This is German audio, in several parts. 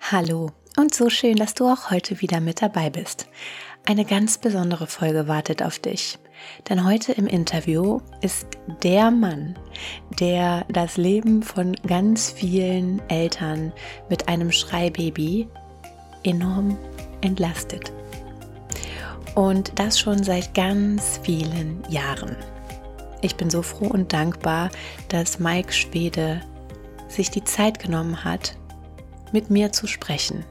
Hallo und so schön, dass du auch heute wieder mit dabei bist. Eine ganz besondere Folge wartet auf dich. Denn heute im Interview ist der Mann, der das Leben von ganz vielen Eltern mit einem Schreibaby enorm entlastet. Und das schon seit ganz vielen Jahren. Ich bin so froh und dankbar, dass Mike Schwede sich die Zeit genommen hat, mit mir zu sprechen.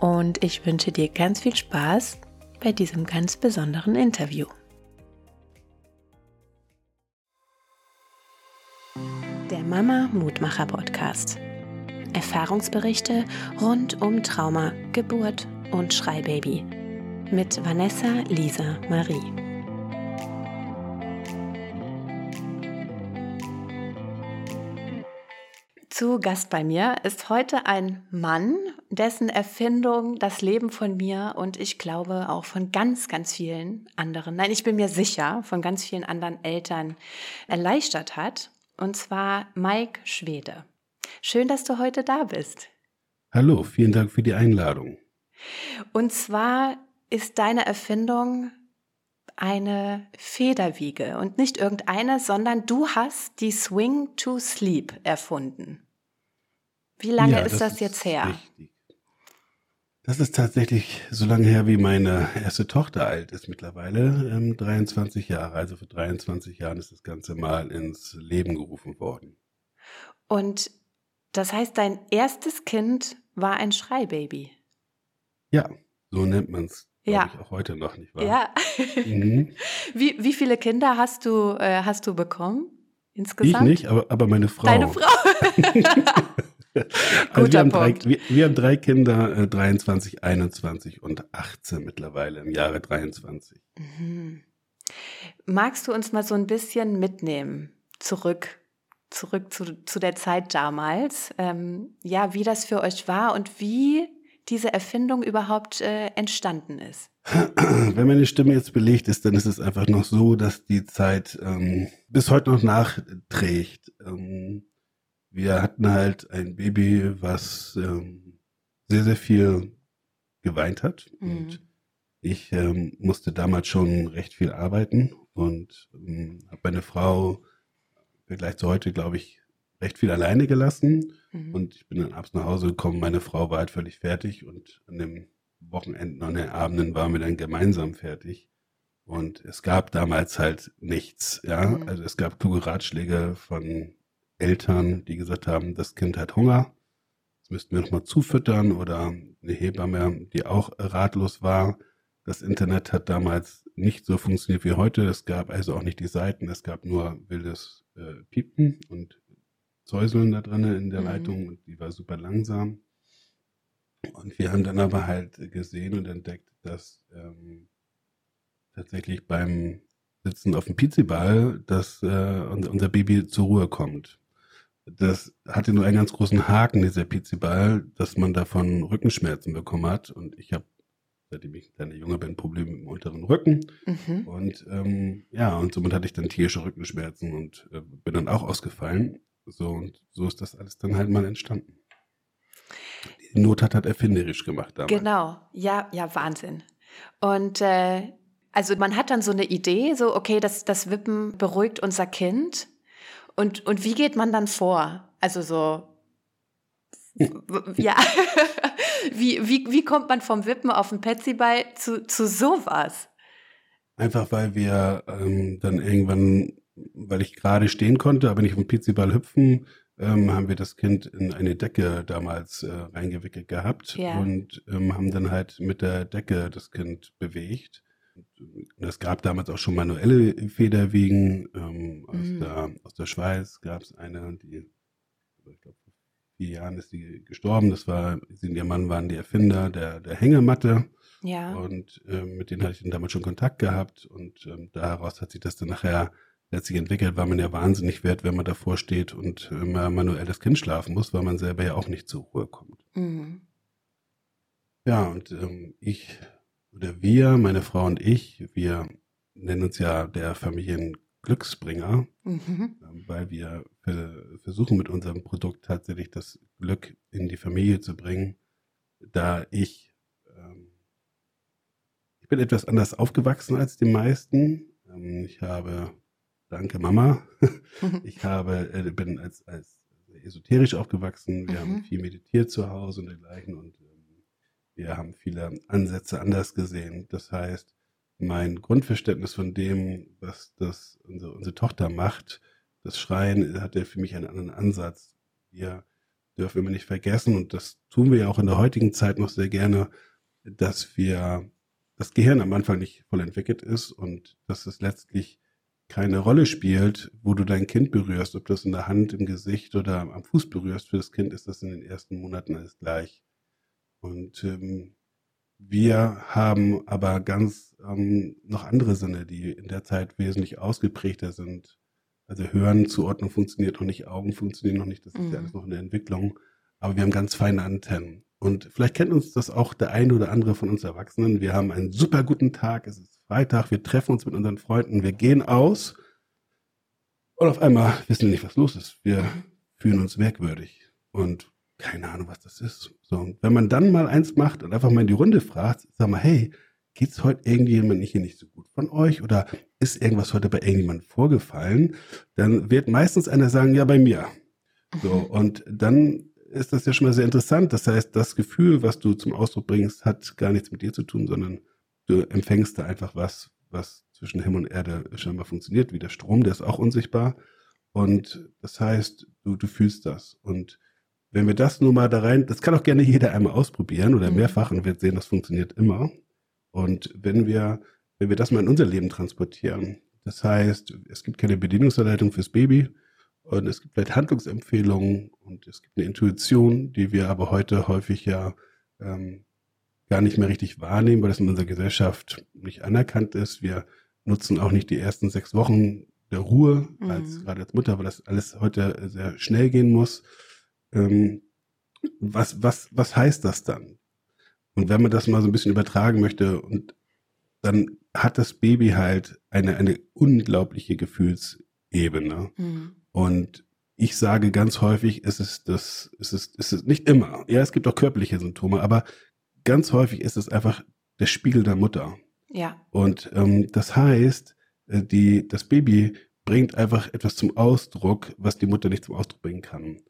Und ich wünsche dir ganz viel Spaß bei diesem ganz besonderen Interview. Der Mama Mutmacher Podcast. Erfahrungsberichte rund um Trauma, Geburt und Schreibaby mit Vanessa Lisa Marie. Zu Gast bei mir ist heute ein Mann, dessen Erfindung das Leben von mir und ich glaube auch von ganz, ganz vielen anderen, nein, ich bin mir sicher, von ganz vielen anderen Eltern erleichtert hat. Und zwar Mike Schwede. Schön, dass du heute da bist. Hallo, vielen Dank für die Einladung. Und zwar ist deine Erfindung eine Federwiege und nicht irgendeine, sondern du hast die Swing to Sleep erfunden. Wie lange ja, ist das, das jetzt her? Richtig. Das ist tatsächlich so lange her, wie meine erste Tochter alt ist mittlerweile, ähm, 23 Jahre. Also für 23 Jahren ist das Ganze mal ins Leben gerufen worden. Und das heißt, dein erstes Kind war ein Schreibaby? Ja, so nennt man es ja. ich auch heute noch, nicht wahr? Ja. Mhm. Wie, wie viele Kinder hast du, äh, hast du bekommen insgesamt? Ich nicht, aber, aber meine Frau. Deine Frau. also wir, haben drei, wir, wir, haben drei Kinder, äh, 23, 21 und 18 mittlerweile im Jahre 23. Mhm. Magst du uns mal so ein bisschen mitnehmen, zurück, zurück zu, zu der Zeit damals? Ähm, ja, wie das für euch war und wie diese Erfindung überhaupt äh, entstanden ist? Wenn meine Stimme jetzt belegt ist, dann ist es einfach noch so, dass die Zeit ähm, bis heute noch nachträgt. Ähm, wir hatten halt ein Baby, was ähm, sehr, sehr viel geweint hat. Mhm. Und ich ähm, musste damals schon recht viel arbeiten und ähm, habe meine Frau im Vergleich zu heute, glaube ich, recht viel alleine gelassen. Mhm. Und ich bin dann abends nach Hause gekommen. Meine Frau war halt völlig fertig und an den Wochenenden und den Abenden waren wir dann gemeinsam fertig. Und es gab damals halt nichts, ja. Mhm. Also es gab kluge Ratschläge von Eltern, die gesagt haben, das Kind hat Hunger, das müssten wir nochmal zufüttern oder eine Hebamme, die auch ratlos war. Das Internet hat damals nicht so funktioniert wie heute. Es gab also auch nicht die Seiten, es gab nur wildes äh, Piepen und Säuseln da drin in der mhm. Leitung und die war super langsam. Und wir haben dann aber halt gesehen und entdeckt, dass ähm, tatsächlich beim Sitzen auf dem Pizziball, dass äh, unser Baby zur Ruhe kommt. Das hatte nur einen ganz großen Haken, dieser Pizziball, dass man davon Rückenschmerzen bekommen hat. Und ich habe, seitdem ich ein kleiner Junge bin, Probleme mit dem unteren Rücken. Mhm. Und ähm, ja, und somit hatte ich dann tierische Rückenschmerzen und äh, bin dann auch ausgefallen. So, und so ist das alles dann halt mal entstanden. Die Not hat halt erfinderisch gemacht damals. Genau, ja, ja, Wahnsinn. Und äh, also man hat dann so eine Idee, so, okay, das, das Wippen beruhigt unser Kind. Und, und wie geht man dann vor? Also so, ja, wie, wie, wie kommt man vom Wippen auf den Petsyball zu, zu sowas? Einfach weil wir ähm, dann irgendwann weil ich gerade stehen konnte, aber nicht vom Pizziball hüpfen, ähm, haben wir das Kind in eine Decke damals äh, reingewickelt gehabt ja. und ähm, haben dann halt mit der Decke das Kind bewegt. Es gab damals auch schon manuelle Federwiegen. Ähm, aus, mhm. der, aus der Schweiz gab es eine, die, ich glaube, vor vier Jahren ist sie gestorben. Das war, sie und ihr Mann waren die Erfinder der, der Hängematte. Ja. Und ähm, mit denen hatte ich dann damals schon Kontakt gehabt. Und ähm, daraus hat sich das dann nachher letztlich entwickelt, weil man ja wahnsinnig wird, wenn man davor steht und immer manuell das Kind schlafen muss, weil man selber ja auch nicht zur Ruhe kommt. Mhm. Ja, und ähm, ich oder wir, meine Frau und ich, wir nennen uns ja der Familien Glücksbringer, mhm. Ähm, weil wir versuchen mit unserem Produkt tatsächlich das Glück in die Familie zu bringen, da ich ähm, ich bin etwas anders aufgewachsen als die meisten. Ähm, ich habe, danke Mama, ich habe, äh, bin als, als esoterisch aufgewachsen. Wir mhm. haben viel meditiert zu Hause und dergleichen und wir haben viele Ansätze anders gesehen. Das heißt, mein Grundverständnis von dem, was das unsere, unsere Tochter macht, das Schreien, hatte für mich einen anderen Ansatz. Wir dürfen immer nicht vergessen, und das tun wir ja auch in der heutigen Zeit noch sehr gerne, dass wir das Gehirn am Anfang nicht voll entwickelt ist und dass es letztlich keine Rolle spielt, wo du dein Kind berührst, ob das in der Hand, im Gesicht oder am Fuß berührst. Für das Kind ist das in den ersten Monaten alles gleich. Und ähm, wir haben aber ganz ähm, noch andere Sinne, die in der Zeit wesentlich ausgeprägter sind. Also Hören, Zuordnung funktioniert noch nicht, Augen funktionieren noch nicht, das ist mhm. ja alles noch in der Entwicklung. Aber wir haben ganz feine Antennen. Und vielleicht kennt uns das auch der eine oder andere von uns Erwachsenen. Wir haben einen super guten Tag, es ist Freitag, wir treffen uns mit unseren Freunden, wir gehen aus und auf einmal wissen wir nicht, was los ist. Wir fühlen uns merkwürdig und keine Ahnung, was das ist. So, und wenn man dann mal eins macht und einfach mal in die Runde fragt, sag mal, hey, geht's heute irgendjemand nicht hier nicht so gut von euch oder ist irgendwas heute bei irgendjemandem vorgefallen, dann wird meistens einer sagen, ja, bei mir. So, und dann ist das ja schon mal sehr interessant. Das heißt, das Gefühl, was du zum Ausdruck bringst, hat gar nichts mit dir zu tun, sondern du empfängst da einfach was, was zwischen Himmel und Erde scheinbar funktioniert, wie der Strom, der ist auch unsichtbar. Und das heißt, du, du fühlst das. Und wenn wir das nur mal da rein, das kann auch gerne jeder einmal ausprobieren oder mhm. mehrfach und wird sehen, das funktioniert immer. Und wenn wir, wenn wir das mal in unser Leben transportieren, das heißt, es gibt keine Bedienungsanleitung fürs Baby und es gibt vielleicht Handlungsempfehlungen und es gibt eine Intuition, die wir aber heute häufig ja ähm, gar nicht mehr richtig wahrnehmen, weil das in unserer Gesellschaft nicht anerkannt ist. Wir nutzen auch nicht die ersten sechs Wochen der Ruhe mhm. als gerade als Mutter, weil das alles heute sehr schnell gehen muss. Ähm, was, was, was heißt das dann? Und wenn man das mal so ein bisschen übertragen möchte und dann hat das Baby halt eine, eine unglaubliche Gefühlsebene. Mhm. Und ich sage ganz häufig, es ist das, es ist, es ist nicht immer. Ja, es gibt auch körperliche Symptome, aber ganz häufig ist es einfach der Spiegel der Mutter. Ja. Und ähm, das heißt, äh, die, das Baby bringt einfach etwas zum Ausdruck, was die Mutter nicht zum Ausdruck bringen kann.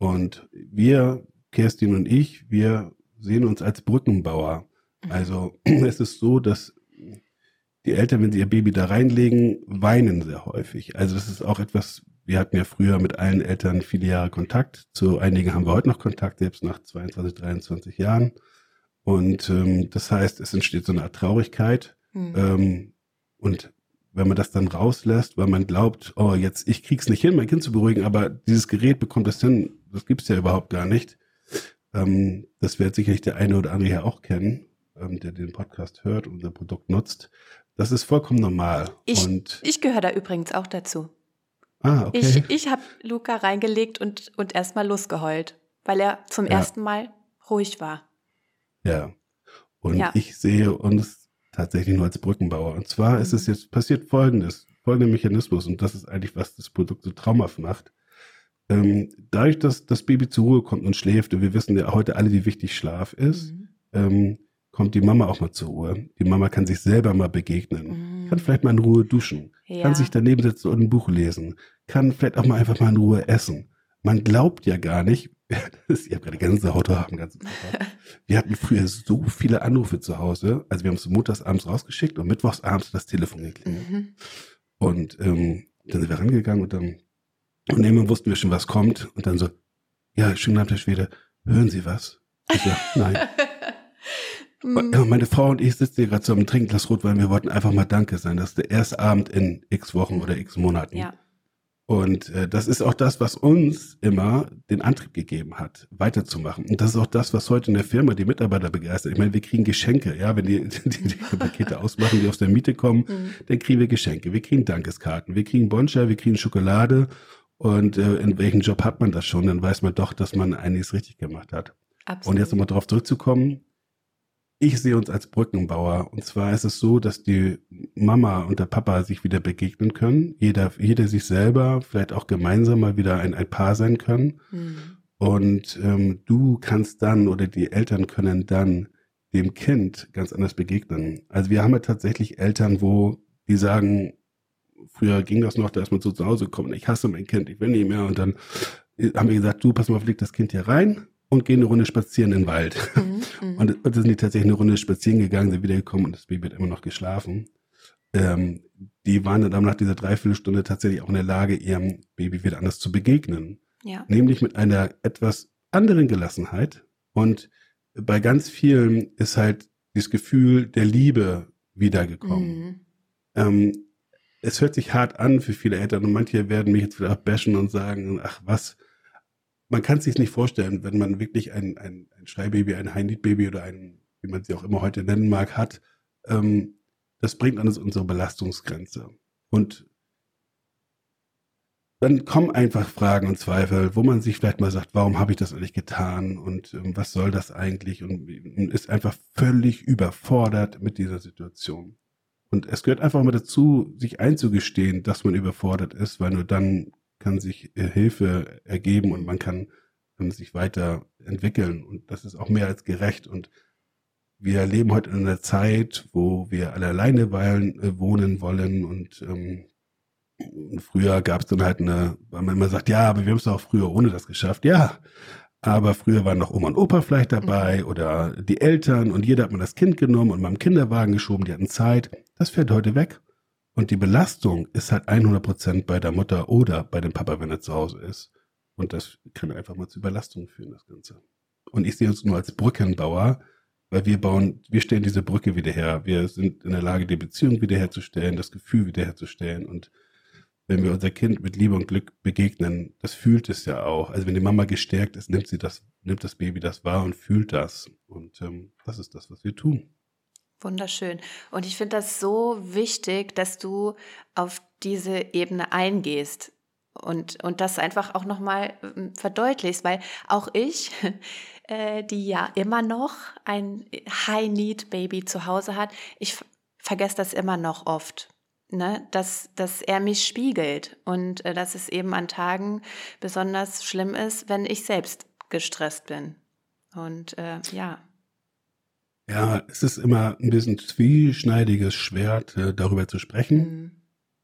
Und wir, Kerstin und ich, wir sehen uns als Brückenbauer. Mhm. Also es ist so, dass die Eltern, wenn sie ihr Baby da reinlegen, weinen sehr häufig. Also das ist auch etwas, wir hatten ja früher mit allen Eltern viele Jahre Kontakt. Zu einigen haben wir heute noch Kontakt, selbst nach 22, 23 Jahren. Und ähm, das heißt, es entsteht so eine Art Traurigkeit. Mhm. Ähm, und wenn man das dann rauslässt, weil man glaubt, oh, jetzt, ich krieg's nicht hin, mein Kind zu beruhigen, aber dieses Gerät bekommt das hin, das gibt's ja überhaupt gar nicht. Ähm, das wird sicherlich der eine oder andere hier auch kennen, ähm, der den Podcast hört und unser Produkt nutzt. Das ist vollkommen normal. Ich, und ich gehöre da übrigens auch dazu. Ah, okay. Ich, ich habe Luca reingelegt und, und erstmal losgeheult, weil er zum ja. ersten Mal ruhig war. Ja. Und ja. ich sehe uns tatsächlich nur als Brückenbauer. Und zwar ist es mhm. jetzt passiert folgendes, folgender Mechanismus, und das ist eigentlich, was das Produkt so traumhaft macht. Ähm, dadurch, dass das Baby zur Ruhe kommt und schläft, und wir wissen ja heute alle, wie wichtig Schlaf ist, mhm. ähm, kommt die Mama auch mal zur Ruhe. Die Mama kann sich selber mal begegnen, mhm. kann vielleicht mal in Ruhe duschen, ja. kann sich daneben setzen und ein Buch lesen, kann vielleicht auch mal einfach mal in Ruhe essen. Man glaubt ja gar nicht, ich habe gerade Gänsehaut haben ganz Wir hatten früher so viele Anrufe zu Hause. Also wir haben es montags abends rausgeschickt und mittwochs abends das Telefon geklingelt. Mhm. Und ähm, dann sind wir rangegangen und dann und irgendwann wussten wir schon, was kommt. Und dann so, ja, schönen Abend, Herr Schwede, hören Sie was? Ich so, nein. und, ja, meine Frau und ich sitzen hier gerade so am Trinkglas Rotwein. Wir wollten einfach mal Danke sein. Das ist der erste Abend in x Wochen oder x Monaten. Ja. Und äh, das ist auch das, was uns immer den Antrieb gegeben hat, weiterzumachen. Und das ist auch das, was heute in der Firma die Mitarbeiter begeistert. Ich meine, wir kriegen Geschenke, ja, wenn die die, die Pakete ausmachen, die aus der Miete kommen, mhm. dann kriegen wir Geschenke. Wir kriegen Dankeskarten, wir kriegen Bonscha, wir kriegen Schokolade. Und äh, in welchem Job hat man das schon? Dann weiß man doch, dass man einiges richtig gemacht hat. Absolut. Und jetzt nochmal darauf zurückzukommen, ich sehe uns als Brückenbauer. Und zwar ist es so, dass die Mama und der Papa sich wieder begegnen können. Jeder, jeder sich selber, vielleicht auch gemeinsam mal wieder ein, ein Paar sein können. Mhm. Und ähm, du kannst dann oder die Eltern können dann dem Kind ganz anders begegnen. Also wir haben ja tatsächlich Eltern, wo die sagen, früher ging das noch, da ist man so zu Hause gekommen, ich hasse mein Kind, ich will nicht mehr. Und dann haben wir gesagt, du, pass mal, leg das Kind hier rein und gehen eine Runde spazieren in den Wald. Mhm, mhm. und, und da sind die tatsächlich eine Runde spazieren gegangen, sind wiedergekommen und das Baby hat immer noch geschlafen. Ähm, die waren dann nach dieser Dreiviertelstunde tatsächlich auch in der Lage, ihrem Baby wieder anders zu begegnen. Ja. Nämlich mit einer etwas anderen Gelassenheit. Und bei ganz vielen ist halt das Gefühl der Liebe wiedergekommen. Mhm. Ähm, es hört sich hart an für viele Eltern und manche werden mich jetzt wieder bashen und sagen, ach was, man kann es sich nicht vorstellen, wenn man wirklich ein, ein, ein Schreibaby, ein High-Need-Baby oder ein, wie man sie auch immer heute nennen mag, hat, ähm, das bringt alles unsere Belastungsgrenze. Und dann kommen einfach Fragen und Zweifel, wo man sich vielleicht mal sagt, warum habe ich das eigentlich getan und ähm, was soll das eigentlich und, und ist einfach völlig überfordert mit dieser Situation. Und es gehört einfach mal dazu, sich einzugestehen, dass man überfordert ist, weil nur dann kann sich äh, Hilfe ergeben und man kann, kann sich weiterentwickeln. Und das ist auch mehr als gerecht. Und wir leben heute in einer Zeit, wo wir alle alleine weilen, äh, wohnen wollen und ähm, früher gab es dann halt eine, weil man immer sagt, ja, aber wir haben es auch früher ohne das geschafft. Ja, aber früher waren noch Oma und Opa vielleicht dabei mhm. oder die Eltern und jeder hat mal das Kind genommen und mal im Kinderwagen geschoben, die hatten Zeit. Das fällt heute weg. Und die Belastung ist halt 100 Prozent bei der Mutter oder bei dem Papa, wenn er zu Hause ist. Und das kann einfach mal zu Überlastung führen, das Ganze. Und ich sehe uns nur als Brückenbauer, weil wir bauen, wir stellen diese Brücke wieder her. Wir sind in der Lage, die Beziehung wiederherzustellen, das Gefühl wiederherzustellen. Und wenn wir unser Kind mit Liebe und Glück begegnen, das fühlt es ja auch. Also wenn die Mama gestärkt ist, nimmt sie das, nimmt das Baby das wahr und fühlt das. Und ähm, das ist das, was wir tun. Wunderschön. Und ich finde das so wichtig, dass du auf diese Ebene eingehst und, und das einfach auch nochmal ähm, verdeutlichst, weil auch ich, äh, die ja immer noch ein High-Need-Baby zu Hause hat, ich vergesse das immer noch oft. Ne, dass, dass er mich spiegelt und äh, dass es eben an Tagen besonders schlimm ist, wenn ich selbst gestresst bin. Und äh, ja. Ja, es ist immer ein bisschen zwieschneidiges Schwert, äh, darüber zu sprechen. Mhm.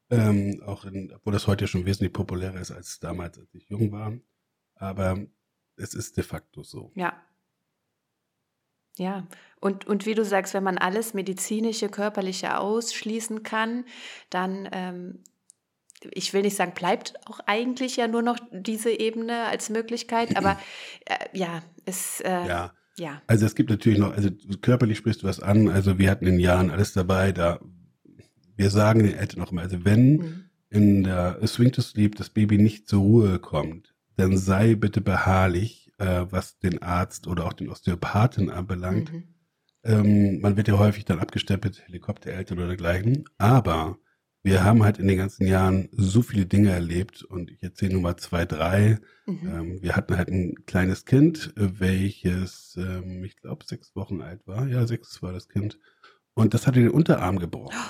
Ähm, auch in, obwohl das heute schon wesentlich populärer ist als damals, als ich jung war. Aber es ist de facto so. Ja. Ja, und, und wie du sagst, wenn man alles medizinische, körperliche ausschließen kann, dann, ähm, ich will nicht sagen, bleibt auch eigentlich ja nur noch diese Ebene als Möglichkeit, aber äh, ja, es. Äh, ja ja. Also es gibt natürlich noch, also körperlich sprichst du was an, also wir hatten in Jahren alles dabei, da wir sagen den Eltern noch mal, also wenn mhm. in der Swing to Sleep das Baby nicht zur Ruhe kommt, dann sei bitte beharrlich, äh, was den Arzt oder auch den Osteopathen anbelangt. Mhm. Ähm, man wird ja häufig dann abgestempelt, Helikoptereltern oder dergleichen, aber wir haben halt in den ganzen Jahren so viele Dinge erlebt und ich erzähle nur mal zwei, drei. Mhm. Ähm, wir hatten halt ein kleines Kind, welches, ähm, ich glaube, sechs Wochen alt war. Ja, sechs war das Kind. Und das hatte den Unterarm gebrochen.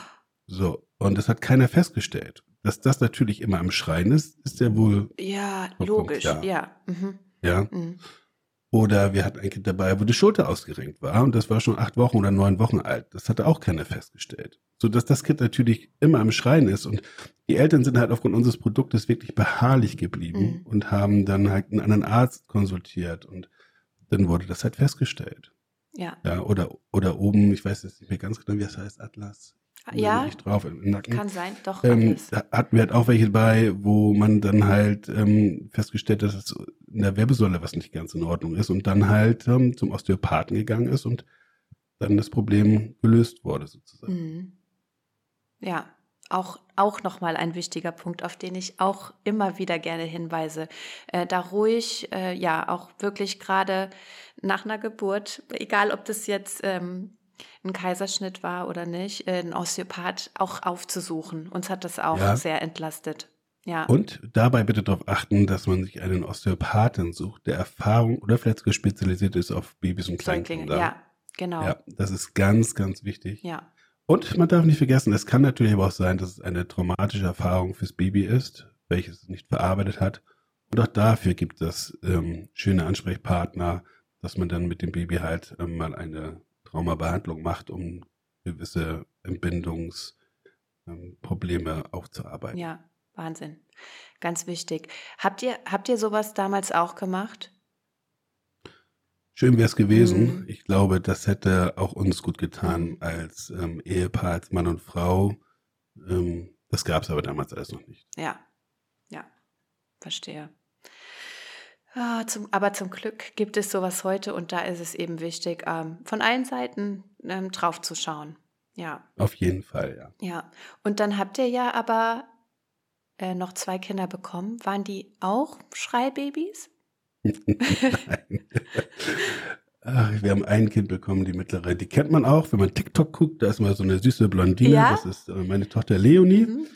So, und das hat keiner festgestellt. Dass das natürlich immer am Schreien ist, ist ja wohl. Ja, logisch, ja. Mhm. Ja. Mhm. Oder wir hatten ein Kind dabei, wo die Schulter ausgerenkt war und das war schon acht Wochen oder neun Wochen alt. Das hatte auch keiner festgestellt. So dass das Kind natürlich immer am Schreien ist und die Eltern sind halt aufgrund unseres Produktes wirklich beharrlich geblieben mhm. und haben dann halt einen anderen Arzt konsultiert und dann wurde das halt festgestellt. Ja. Ja, oder, oder oben, ich weiß jetzt nicht mehr ganz genau, wie das heißt, Atlas ja, drauf im Nacken. Kann sein, doch. Ähm, hatten wir halt auch welche bei, wo man dann halt ähm, festgestellt hat, dass in der Wirbelsäule was nicht ganz in Ordnung ist und dann halt ähm, zum Osteopathen gegangen ist und dann das Problem gelöst wurde sozusagen. Mhm. Ja, auch, auch nochmal ein wichtiger Punkt, auf den ich auch immer wieder gerne hinweise. Äh, da ruhig, äh, ja, auch wirklich gerade nach einer Geburt, egal ob das jetzt ähm, ein Kaiserschnitt war oder nicht, äh, einen Osteopath auch aufzusuchen. Uns hat das auch ja. sehr entlastet. Ja. Und dabei bitte darauf achten, dass man sich einen Osteopathen sucht, der Erfahrung oder vielleicht sogar spezialisiert ist auf Babys und Kleinkinder. Ja, Genau. Ja, das ist ganz, ganz wichtig. Ja. Und man darf nicht vergessen, es kann natürlich aber auch sein, dass es eine traumatische Erfahrung fürs Baby ist, welches es nicht verarbeitet hat. Und auch dafür gibt es ähm, schöne Ansprechpartner, dass man dann mit dem Baby halt ähm, mal eine Traumabehandlung macht, um gewisse Entbindungsprobleme ähm, aufzuarbeiten. Ja, Wahnsinn. Ganz wichtig. Habt ihr, habt ihr sowas damals auch gemacht? Schön wäre es gewesen. Mhm. Ich glaube, das hätte auch uns gut getan als ähm, Ehepaar, als Mann und Frau. Ähm, das gab es aber damals alles noch nicht. Ja, ja, verstehe. Ja, zum, aber zum Glück gibt es sowas heute und da ist es eben wichtig, ähm, von allen Seiten ähm, drauf zu schauen. Ja. Auf jeden Fall, ja. Ja. Und dann habt ihr ja aber äh, noch zwei Kinder bekommen. Waren die auch Schreibabys? Nein. Ach, wir haben ein Kind bekommen, die mittlere. Die kennt man auch, wenn man TikTok guckt. Da ist mal so eine süße Blondine. Ja? Das ist äh, meine Tochter Leonie. Mhm.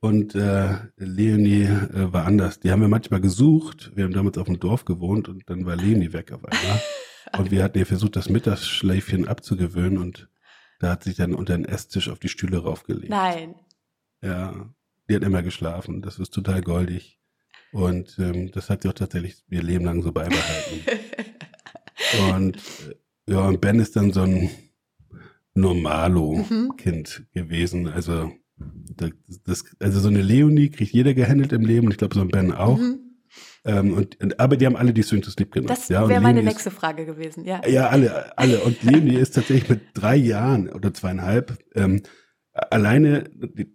Und äh, Leonie äh, war anders. Die haben wir manchmal gesucht. Wir haben damals auf dem Dorf gewohnt und dann war Leonie weg auf einmal. und wir hatten ihr versucht, das Mittagsschläfchen abzugewöhnen und da hat sich dann unter den Esstisch auf die Stühle raufgelegt. Nein. Ja, die hat immer geschlafen. Das ist total goldig. Und ähm, das hat sie auch tatsächlich ihr Leben lang so beibehalten. und äh, ja, und Ben ist dann so ein Normalo-Kind mhm. gewesen. Also, das, also so eine Leonie kriegt jeder gehandelt im Leben und ich glaube so ein Ben auch. Mhm. Ähm, und, und, aber die haben alle die Swing to Sleep genutzt. Das ja, wäre meine nächste Frage gewesen, ja. Ja, alle, alle. Und Leonie ist tatsächlich mit drei Jahren oder zweieinhalb ähm, alleine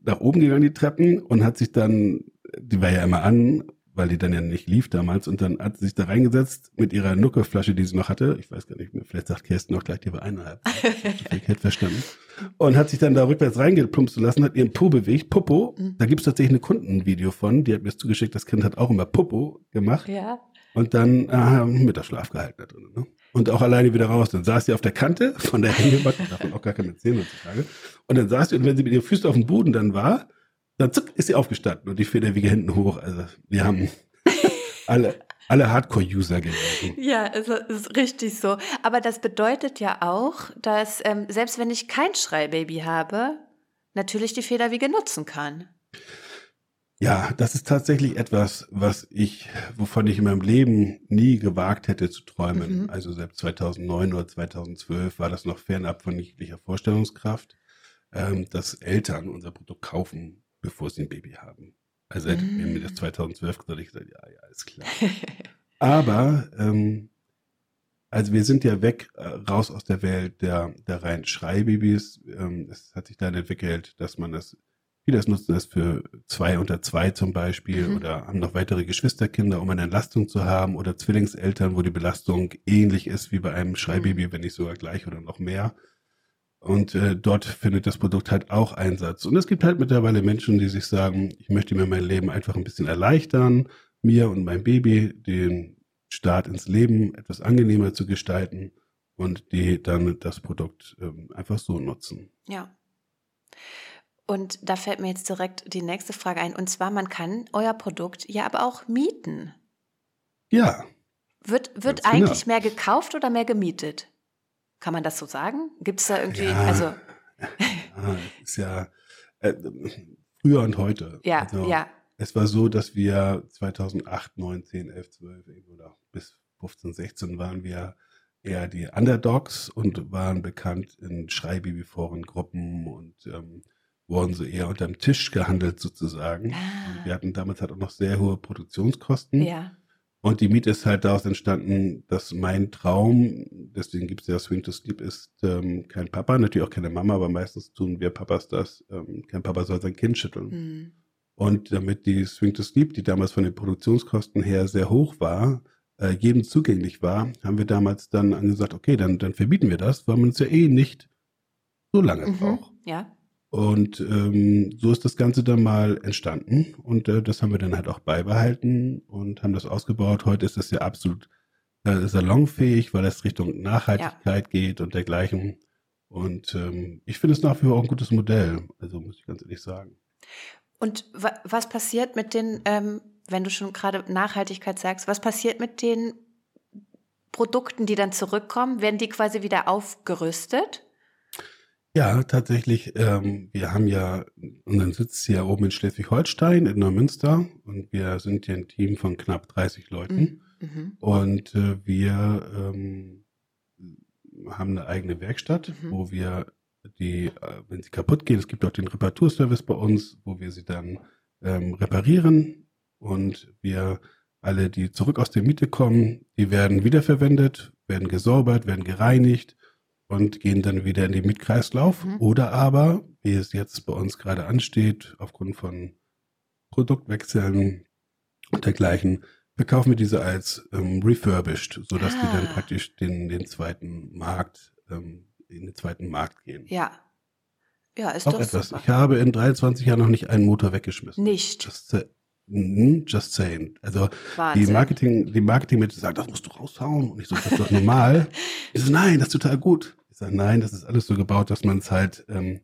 nach oben gegangen, die Treppen, und hat sich dann, die war ja immer an, weil die dann ja nicht lief damals, und dann hat sie sich da reingesetzt mit ihrer Nuckerflasche, die sie noch hatte. Ich weiß gar nicht mehr, vielleicht sagt Kirsten noch gleich, die war eineinhalb. Ich hätte verstanden. Und hat sich dann da rückwärts reingeplumpst lassen, hat ihren Po bewegt, Popo. Mhm. Da gibt es tatsächlich ein Kundenvideo von, die hat mir zugeschickt, das Kind hat auch immer Popo gemacht. Ja. Und dann äh, Mittagsschlaf gehalten da drin. Ne? und auch alleine wieder raus. Dann saß sie auf der Kante von der Hängematte, davon auch gar keine Zähne heutzutage. Und dann saß sie, und wenn sie mit ihren Füßen auf dem Boden dann war, dann zuck, ist sie aufgestanden und die Federwiege hinten hoch. Also wir haben alle, alle Hardcore-User gewesen. Ja, es ist richtig so. Aber das bedeutet ja auch, dass ähm, selbst wenn ich kein Schreibaby habe, natürlich die Federwiege nutzen kann. Ja, das ist tatsächlich etwas, was ich, wovon ich in meinem Leben nie gewagt hätte zu träumen. Mhm. Also selbst 2009 oder 2012 war das noch fernab von jeglicher Vorstellungskraft, ähm, dass Eltern unser Produkt kaufen, bevor sie ein Baby haben. Also hätte mhm. mir das 2012 gesagt, ich gesagt, ja, ja, ist klar. Aber ähm, also wir sind ja weg, äh, raus aus der Welt der, der reinen Schreibabys. Ähm, es hat sich dann entwickelt, dass man das Viele nutzen das für zwei unter zwei zum Beispiel mhm. oder haben noch weitere Geschwisterkinder, um eine Entlastung zu haben oder Zwillingseltern, wo die Belastung ähnlich ist wie bei einem Schreibaby, mhm. wenn nicht sogar gleich oder noch mehr. Und äh, dort findet das Produkt halt auch Einsatz. Und es gibt halt mittlerweile Menschen, die sich sagen, ich möchte mir mein Leben einfach ein bisschen erleichtern, mir und meinem Baby den Start ins Leben etwas angenehmer zu gestalten und die dann das Produkt ähm, einfach so nutzen. Ja. Und da fällt mir jetzt direkt die nächste Frage ein. Und zwar, man kann euer Produkt ja aber auch mieten. Ja. Wird, wird genau. eigentlich mehr gekauft oder mehr gemietet? Kann man das so sagen? Gibt es da irgendwie, ja, also. Ja, ist ja äh, früher und heute. Ja, also, ja. Es war so, dass wir 2008, 9, 10, 11, 12 oder bis 15, 16 waren wir eher die Underdogs und waren bekannt in Schreibabyforen, Gruppen und ähm, wurden so eher unterm Tisch gehandelt sozusagen. Ah. Wir hatten damals halt auch noch sehr hohe Produktionskosten. Ja. Und die Miete ist halt daraus entstanden, dass mein Traum, deswegen gibt es ja Swing to Sleep, ist ähm, kein Papa, natürlich auch keine Mama, aber meistens tun wir Papas das. Ähm, kein Papa soll sein Kind schütteln. Mhm. Und damit die Swing to Sleep, die damals von den Produktionskosten her sehr hoch war, äh, jedem zugänglich war, haben wir damals dann gesagt, okay, dann, dann verbieten wir das, weil man es ja eh nicht so lange mhm. braucht. Ja. Und ähm, so ist das Ganze dann mal entstanden und äh, das haben wir dann halt auch beibehalten und haben das ausgebaut. Heute ist es ja absolut äh, salonfähig, weil es Richtung Nachhaltigkeit ja. geht und dergleichen. Und ähm, ich finde es nach wie vor auch ein gutes Modell, also muss ich ganz ehrlich sagen. Und wa was passiert mit den, ähm, wenn du schon gerade Nachhaltigkeit sagst, was passiert mit den Produkten, die dann zurückkommen, werden die quasi wieder aufgerüstet? Ja, tatsächlich. Ähm, wir haben ja unseren Sitz hier oben in Schleswig-Holstein in Neumünster und wir sind hier ein Team von knapp 30 Leuten. Mhm. mhm. Und äh, wir ähm, haben eine eigene Werkstatt, mhm. wo wir die, äh, wenn sie kaputt gehen, es gibt auch den Reparaturservice bei uns, wo wir sie dann ähm, reparieren und wir alle, die zurück aus der Miete kommen, die werden wiederverwendet, werden gesäubert, werden gereinigt und gehen dann wieder in den Mietkreislauf. Mhm. Oder aber, wie es jetzt bei uns gerade ansteht, aufgrund von Produktwechseln und dergleichen, verkaufen wir diese als ähm, refurbished, sodass ah. die dann ah. praktisch den, den zweiten Markt, ähm, in den zweiten Markt gehen. Ja. Ja, ist Auch doch etwas. Super. Ich habe in 23 Jahren noch nicht einen Motor weggeschmissen. Nicht. Just, mm, just saying. Also Wahnsinn. die Marketing, die Marketing mit sagt, das musst du raushauen. Und ich so, das ist doch normal. ich so, nein, das ist total gut. Ich sage, nein, das ist alles so gebaut, dass man es halt, ähm,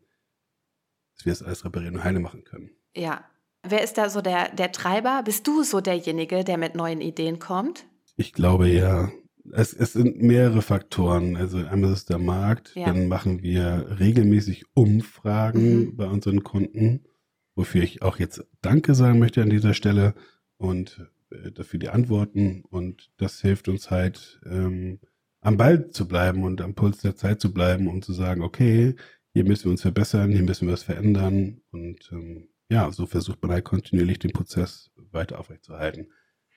dass wir es alles reparieren und heile machen können. Ja. Wer ist da so der, der Treiber? Bist du so derjenige, der mit neuen Ideen kommt? Ich glaube ja. Es, es sind mehrere Faktoren. Also einmal ist der Markt, ja. dann machen wir regelmäßig Umfragen mhm. bei unseren Kunden, wofür ich auch jetzt Danke sagen möchte an dieser Stelle und äh, dafür die Antworten. Und das hilft uns halt, ähm, am Ball zu bleiben und am Puls der Zeit zu bleiben und zu sagen, okay, hier müssen wir uns verbessern, hier müssen wir was verändern. Und ähm, ja, so versucht man halt kontinuierlich den Prozess weiter aufrechtzuerhalten.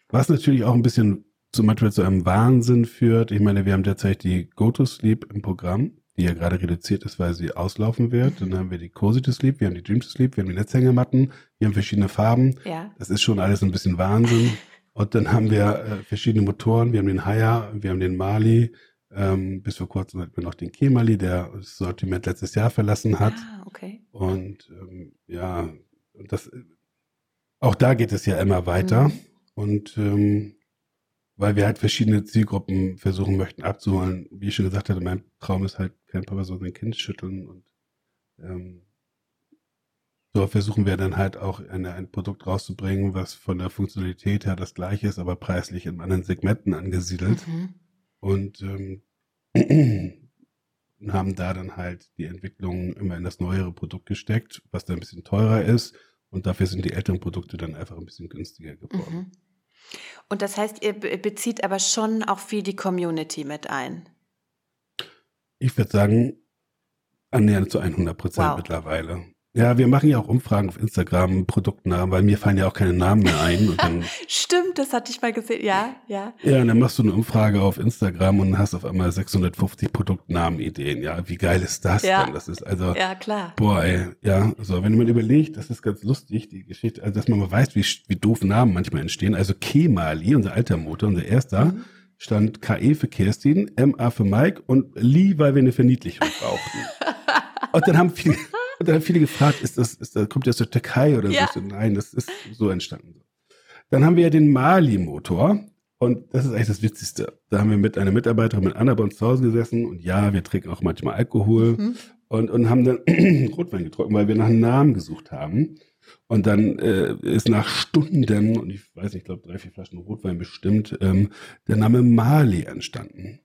Was natürlich auch ein bisschen zum Beispiel zu einem Wahnsinn führt. Ich meine, wir haben derzeit die Go-to-Sleep im Programm, die ja gerade reduziert ist, weil sie auslaufen wird. Dann haben wir die Cozy to Sleep, wir haben die Dream to Sleep, wir haben die Netzhängermatten, wir haben verschiedene Farben. Ja. Das ist schon alles ein bisschen Wahnsinn. Und dann haben wir äh, verschiedene Motoren. Wir haben den Haya, wir haben den Mali. Ähm, bis vor kurzem hatten wir noch den Kemali, der das Sortiment letztes Jahr verlassen hat. Ah, okay. Und ähm, ja, das, auch da geht es ja immer weiter. Mhm. Und ähm, weil wir halt verschiedene Zielgruppen versuchen möchten abzuholen. Wie ich schon gesagt hatte, mein Traum ist halt, kein Papa so sein Kind schütteln und ähm, so versuchen wir dann halt auch eine, ein Produkt rauszubringen, was von der Funktionalität her das gleiche ist, aber preislich in anderen Segmenten angesiedelt. Mhm. Und ähm, haben da dann halt die Entwicklung immer in das neuere Produkt gesteckt, was dann ein bisschen teurer ist. Und dafür sind die älteren Produkte dann einfach ein bisschen günstiger geworden. Mhm. Und das heißt, ihr bezieht aber schon auch viel die Community mit ein. Ich würde sagen, annähernd zu 100 Prozent wow. mittlerweile. Ja, wir machen ja auch Umfragen auf Instagram, Produktnamen, weil mir fallen ja auch keine Namen mehr ein. Dann, Stimmt, das hatte ich mal gesehen. Ja, ja. Ja, und dann machst du eine Umfrage auf Instagram und hast auf einmal 650 Produktnamen-Ideen. Ja, wie geil ist das ja. denn? Das ist also. Ja, klar. Boah, ey, ja. So, wenn man überlegt, das ist ganz lustig, die Geschichte, also dass man mal weiß, wie, wie doof Namen manchmal entstehen. Also Kemali, unser alter Motor, unser erster, mhm. stand KE für Kerstin, MA für Mike und Lee, weil wir eine Verniedlichung brauchten. und dann haben viele, und dann haben viele gefragt, ist das, ist das, kommt das aus der Türkei oder ja. so? Nein, das ist so entstanden. Dann haben wir ja den Mali-Motor. Und das ist eigentlich das Witzigste. Da haben wir mit einer Mitarbeiterin mit Anna bei uns zu Hause gesessen und ja, wir trinken auch manchmal Alkohol mhm. und, und haben dann Rotwein getrunken, weil wir nach einem Namen gesucht haben. Und dann äh, ist nach Stunden, und ich weiß nicht, ich glaube drei, vier Flaschen Rotwein bestimmt, ähm, der Name Mali entstanden.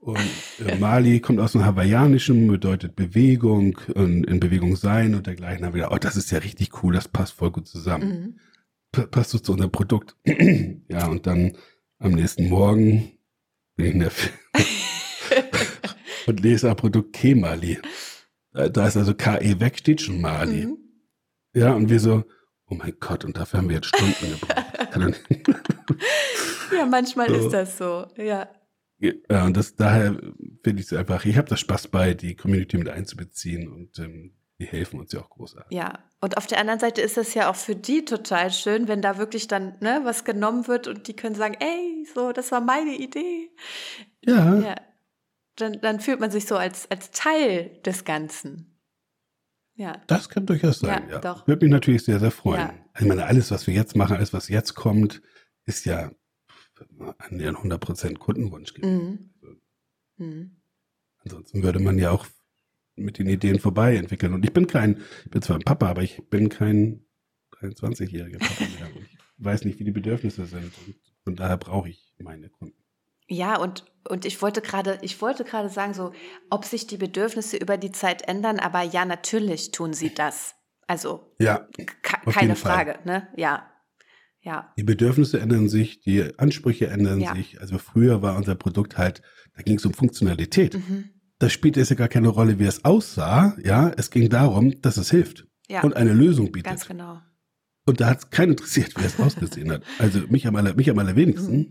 Und äh, Mali kommt aus dem Hawaiianischen, bedeutet Bewegung und in Bewegung sein und dergleichen. Haben wir gedacht, oh, das ist ja richtig cool, das passt voll gut zusammen. Mhm. Passt so zu unserem Produkt. ja, und dann am nächsten Morgen bin ich in der und lese ein Produkt K-Mali. Da ist also KE weg, steht schon Mali. Mhm. Ja, und wir so, oh mein Gott, und dafür haben wir jetzt Stunden gebraucht. ja, manchmal so. ist das so, ja. Ja, und das daher finde ich es einfach, ich habe da Spaß bei, die Community mit einzubeziehen und ähm, die helfen uns ja auch großartig. Ja, und auf der anderen Seite ist es ja auch für die total schön, wenn da wirklich dann ne, was genommen wird und die können sagen, ey, so, das war meine Idee. Ja. ja. Dann, dann fühlt man sich so als, als Teil des Ganzen. Ja. Das kann durchaus sein, ja. ja. Würde mich natürlich sehr, sehr freuen. Ja. Ich meine, alles, was wir jetzt machen, alles, was jetzt kommt, ist ja annähernd 100% Kundenwunsch gibt. Mhm. Also, mhm. Ansonsten würde man ja auch mit den Ideen vorbei entwickeln. Und ich bin kein, ich bin zwar ein Papa, aber ich bin kein 23-jähriger Papa mehr. ich weiß nicht, wie die Bedürfnisse sind. Und von daher brauche ich meine Kunden. Ja, und, und ich wollte gerade, ich wollte gerade sagen, so, ob sich die Bedürfnisse über die Zeit ändern, aber ja, natürlich tun sie das. Also, Ja, keine Frage, Fall. ne? Ja. Ja. Die Bedürfnisse ändern sich, die Ansprüche ändern ja. sich. Also früher war unser Produkt halt, da ging es um Funktionalität. Mhm. Da spielte es ja gar keine Rolle, wie es aussah. Ja, es ging darum, dass es hilft ja. und eine Lösung bietet. Ganz genau. Und da hat es keinen interessiert, wie es ausgesehen hat. Also mich am, aller, mich am allerwenigsten. Mhm.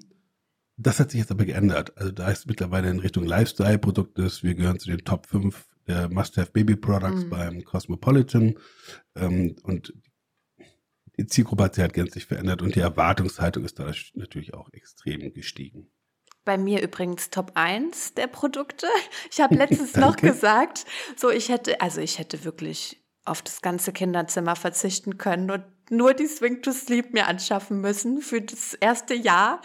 Das hat sich jetzt aber geändert. Also da ist mittlerweile in Richtung Lifestyle-Produktes. Wir gehören zu den Top 5 der Must-Have Baby Products mhm. beim Cosmopolitan. Ähm, und die Zielgruppe hat sich halt gänzlich verändert und die Erwartungshaltung ist da natürlich auch extrem gestiegen. Bei mir übrigens Top 1 der Produkte. Ich habe letztens noch gesagt, so ich hätte, also ich hätte wirklich auf das ganze Kinderzimmer verzichten können und nur die Swing to Sleep mir anschaffen müssen für das erste Jahr.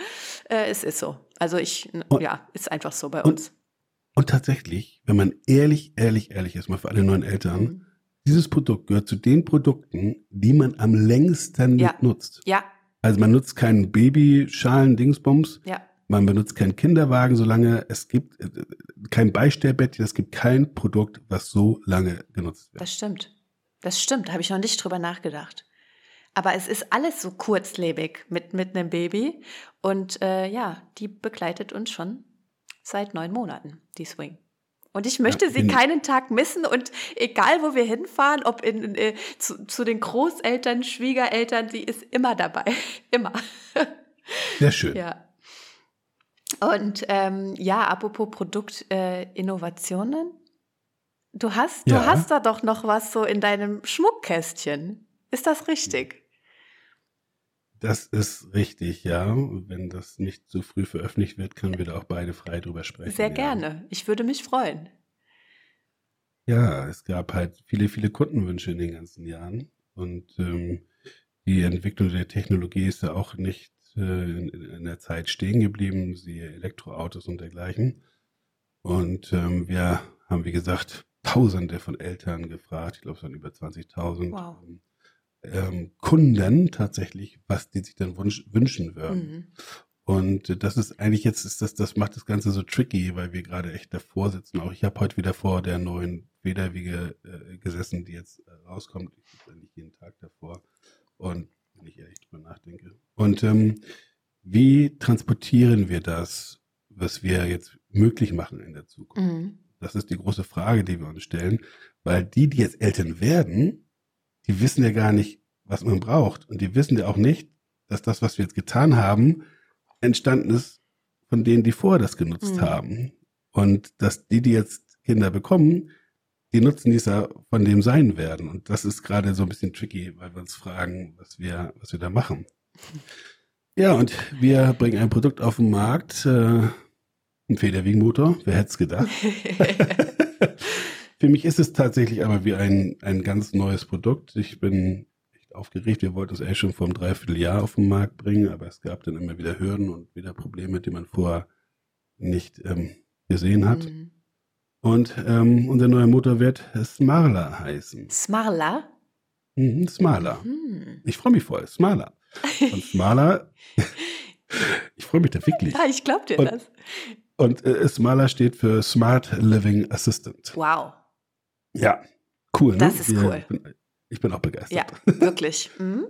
Äh, es ist so. Also ich, und, ja, ist einfach so bei uns. Und, und, tatsächlich, wenn man ehrlich, ehrlich, ehrlich ist, mal für alle neuen Eltern, mhm. Dieses Produkt gehört zu den Produkten, die man am längsten ja. nutzt. Ja. Also man nutzt keinen Babyschalen, Dingsbums. Ja. Man benutzt keinen Kinderwagen, solange es gibt äh, kein Beistellbettchen, es gibt kein Produkt, was so lange genutzt wird. Das stimmt. Das stimmt, habe ich noch nicht drüber nachgedacht. Aber es ist alles so kurzlebig mit, mit einem Baby. Und äh, ja, die begleitet uns schon seit neun Monaten, die Swing. Und ich möchte ja, sie keinen Tag missen und egal wo wir hinfahren, ob in, in, äh, zu, zu den Großeltern, Schwiegereltern, sie ist immer dabei. immer. Sehr schön. Ja. Und ähm, ja, apropos Produktinnovationen, äh, Du hast, ja. du hast da doch noch was so in deinem Schmuckkästchen. Ist das richtig? Das ist richtig, ja. Wenn das nicht zu früh veröffentlicht wird, können wir da auch beide frei drüber sprechen. Sehr ja. gerne. Ich würde mich freuen. Ja, es gab halt viele, viele Kundenwünsche in den ganzen Jahren. Und ähm, die Entwicklung der Technologie ist ja auch nicht äh, in, in, der Zeit stehen geblieben, siehe Elektroautos und dergleichen. Und ähm, wir haben, wie gesagt, Tausende von Eltern gefragt, ich glaube es waren über 20.000 wow. ähm, Kunden tatsächlich, was die sich dann wünsch, wünschen würden. Mhm. Und das ist eigentlich jetzt, ist das, das macht das Ganze so tricky, weil wir gerade echt davor sitzen. Auch ich habe heute wieder vor der neuen Federwiege äh, gesessen, die jetzt äh, rauskommt. Ich sitze eigentlich jeden Tag davor. Und wenn ich ehrlich drüber nachdenke. Und ähm, wie transportieren wir das, was wir jetzt möglich machen in der Zukunft? Mhm. Das ist die große Frage, die wir uns stellen, weil die, die jetzt Eltern werden, die wissen ja gar nicht, was man braucht. Und die wissen ja auch nicht, dass das, was wir jetzt getan haben, entstanden ist von denen, die vorher das genutzt mhm. haben. Und dass die, die jetzt Kinder bekommen, die Nutzen dieser von dem sein werden. Und das ist gerade so ein bisschen tricky, weil wir uns fragen, was wir, was wir da machen. Ja, und wir bringen ein Produkt auf den Markt, äh, ein Federwiegenmotor, wer hätte es gedacht? Für mich ist es tatsächlich aber wie ein, ein ganz neues Produkt. Ich bin echt aufgeregt. Wir wollten es eigentlich schon vor einem Dreivierteljahr auf den Markt bringen, aber es gab dann immer wieder Hürden und wieder Probleme, die man vorher nicht ähm, gesehen hat. Mhm. Und ähm, unser neuer Motor wird Smarla heißen. Smarla? Mhm, Smarla. Mhm. Ich freue mich voll. Smarla. Und Smarla, ich freue mich da wirklich. Ja, ich glaube dir und, das. Und äh, Smala steht für Smart Living Assistant. Wow. Ja, cool. Ne? Das ist cool. Ich bin, ich bin auch begeistert. Ja, wirklich. Mhm.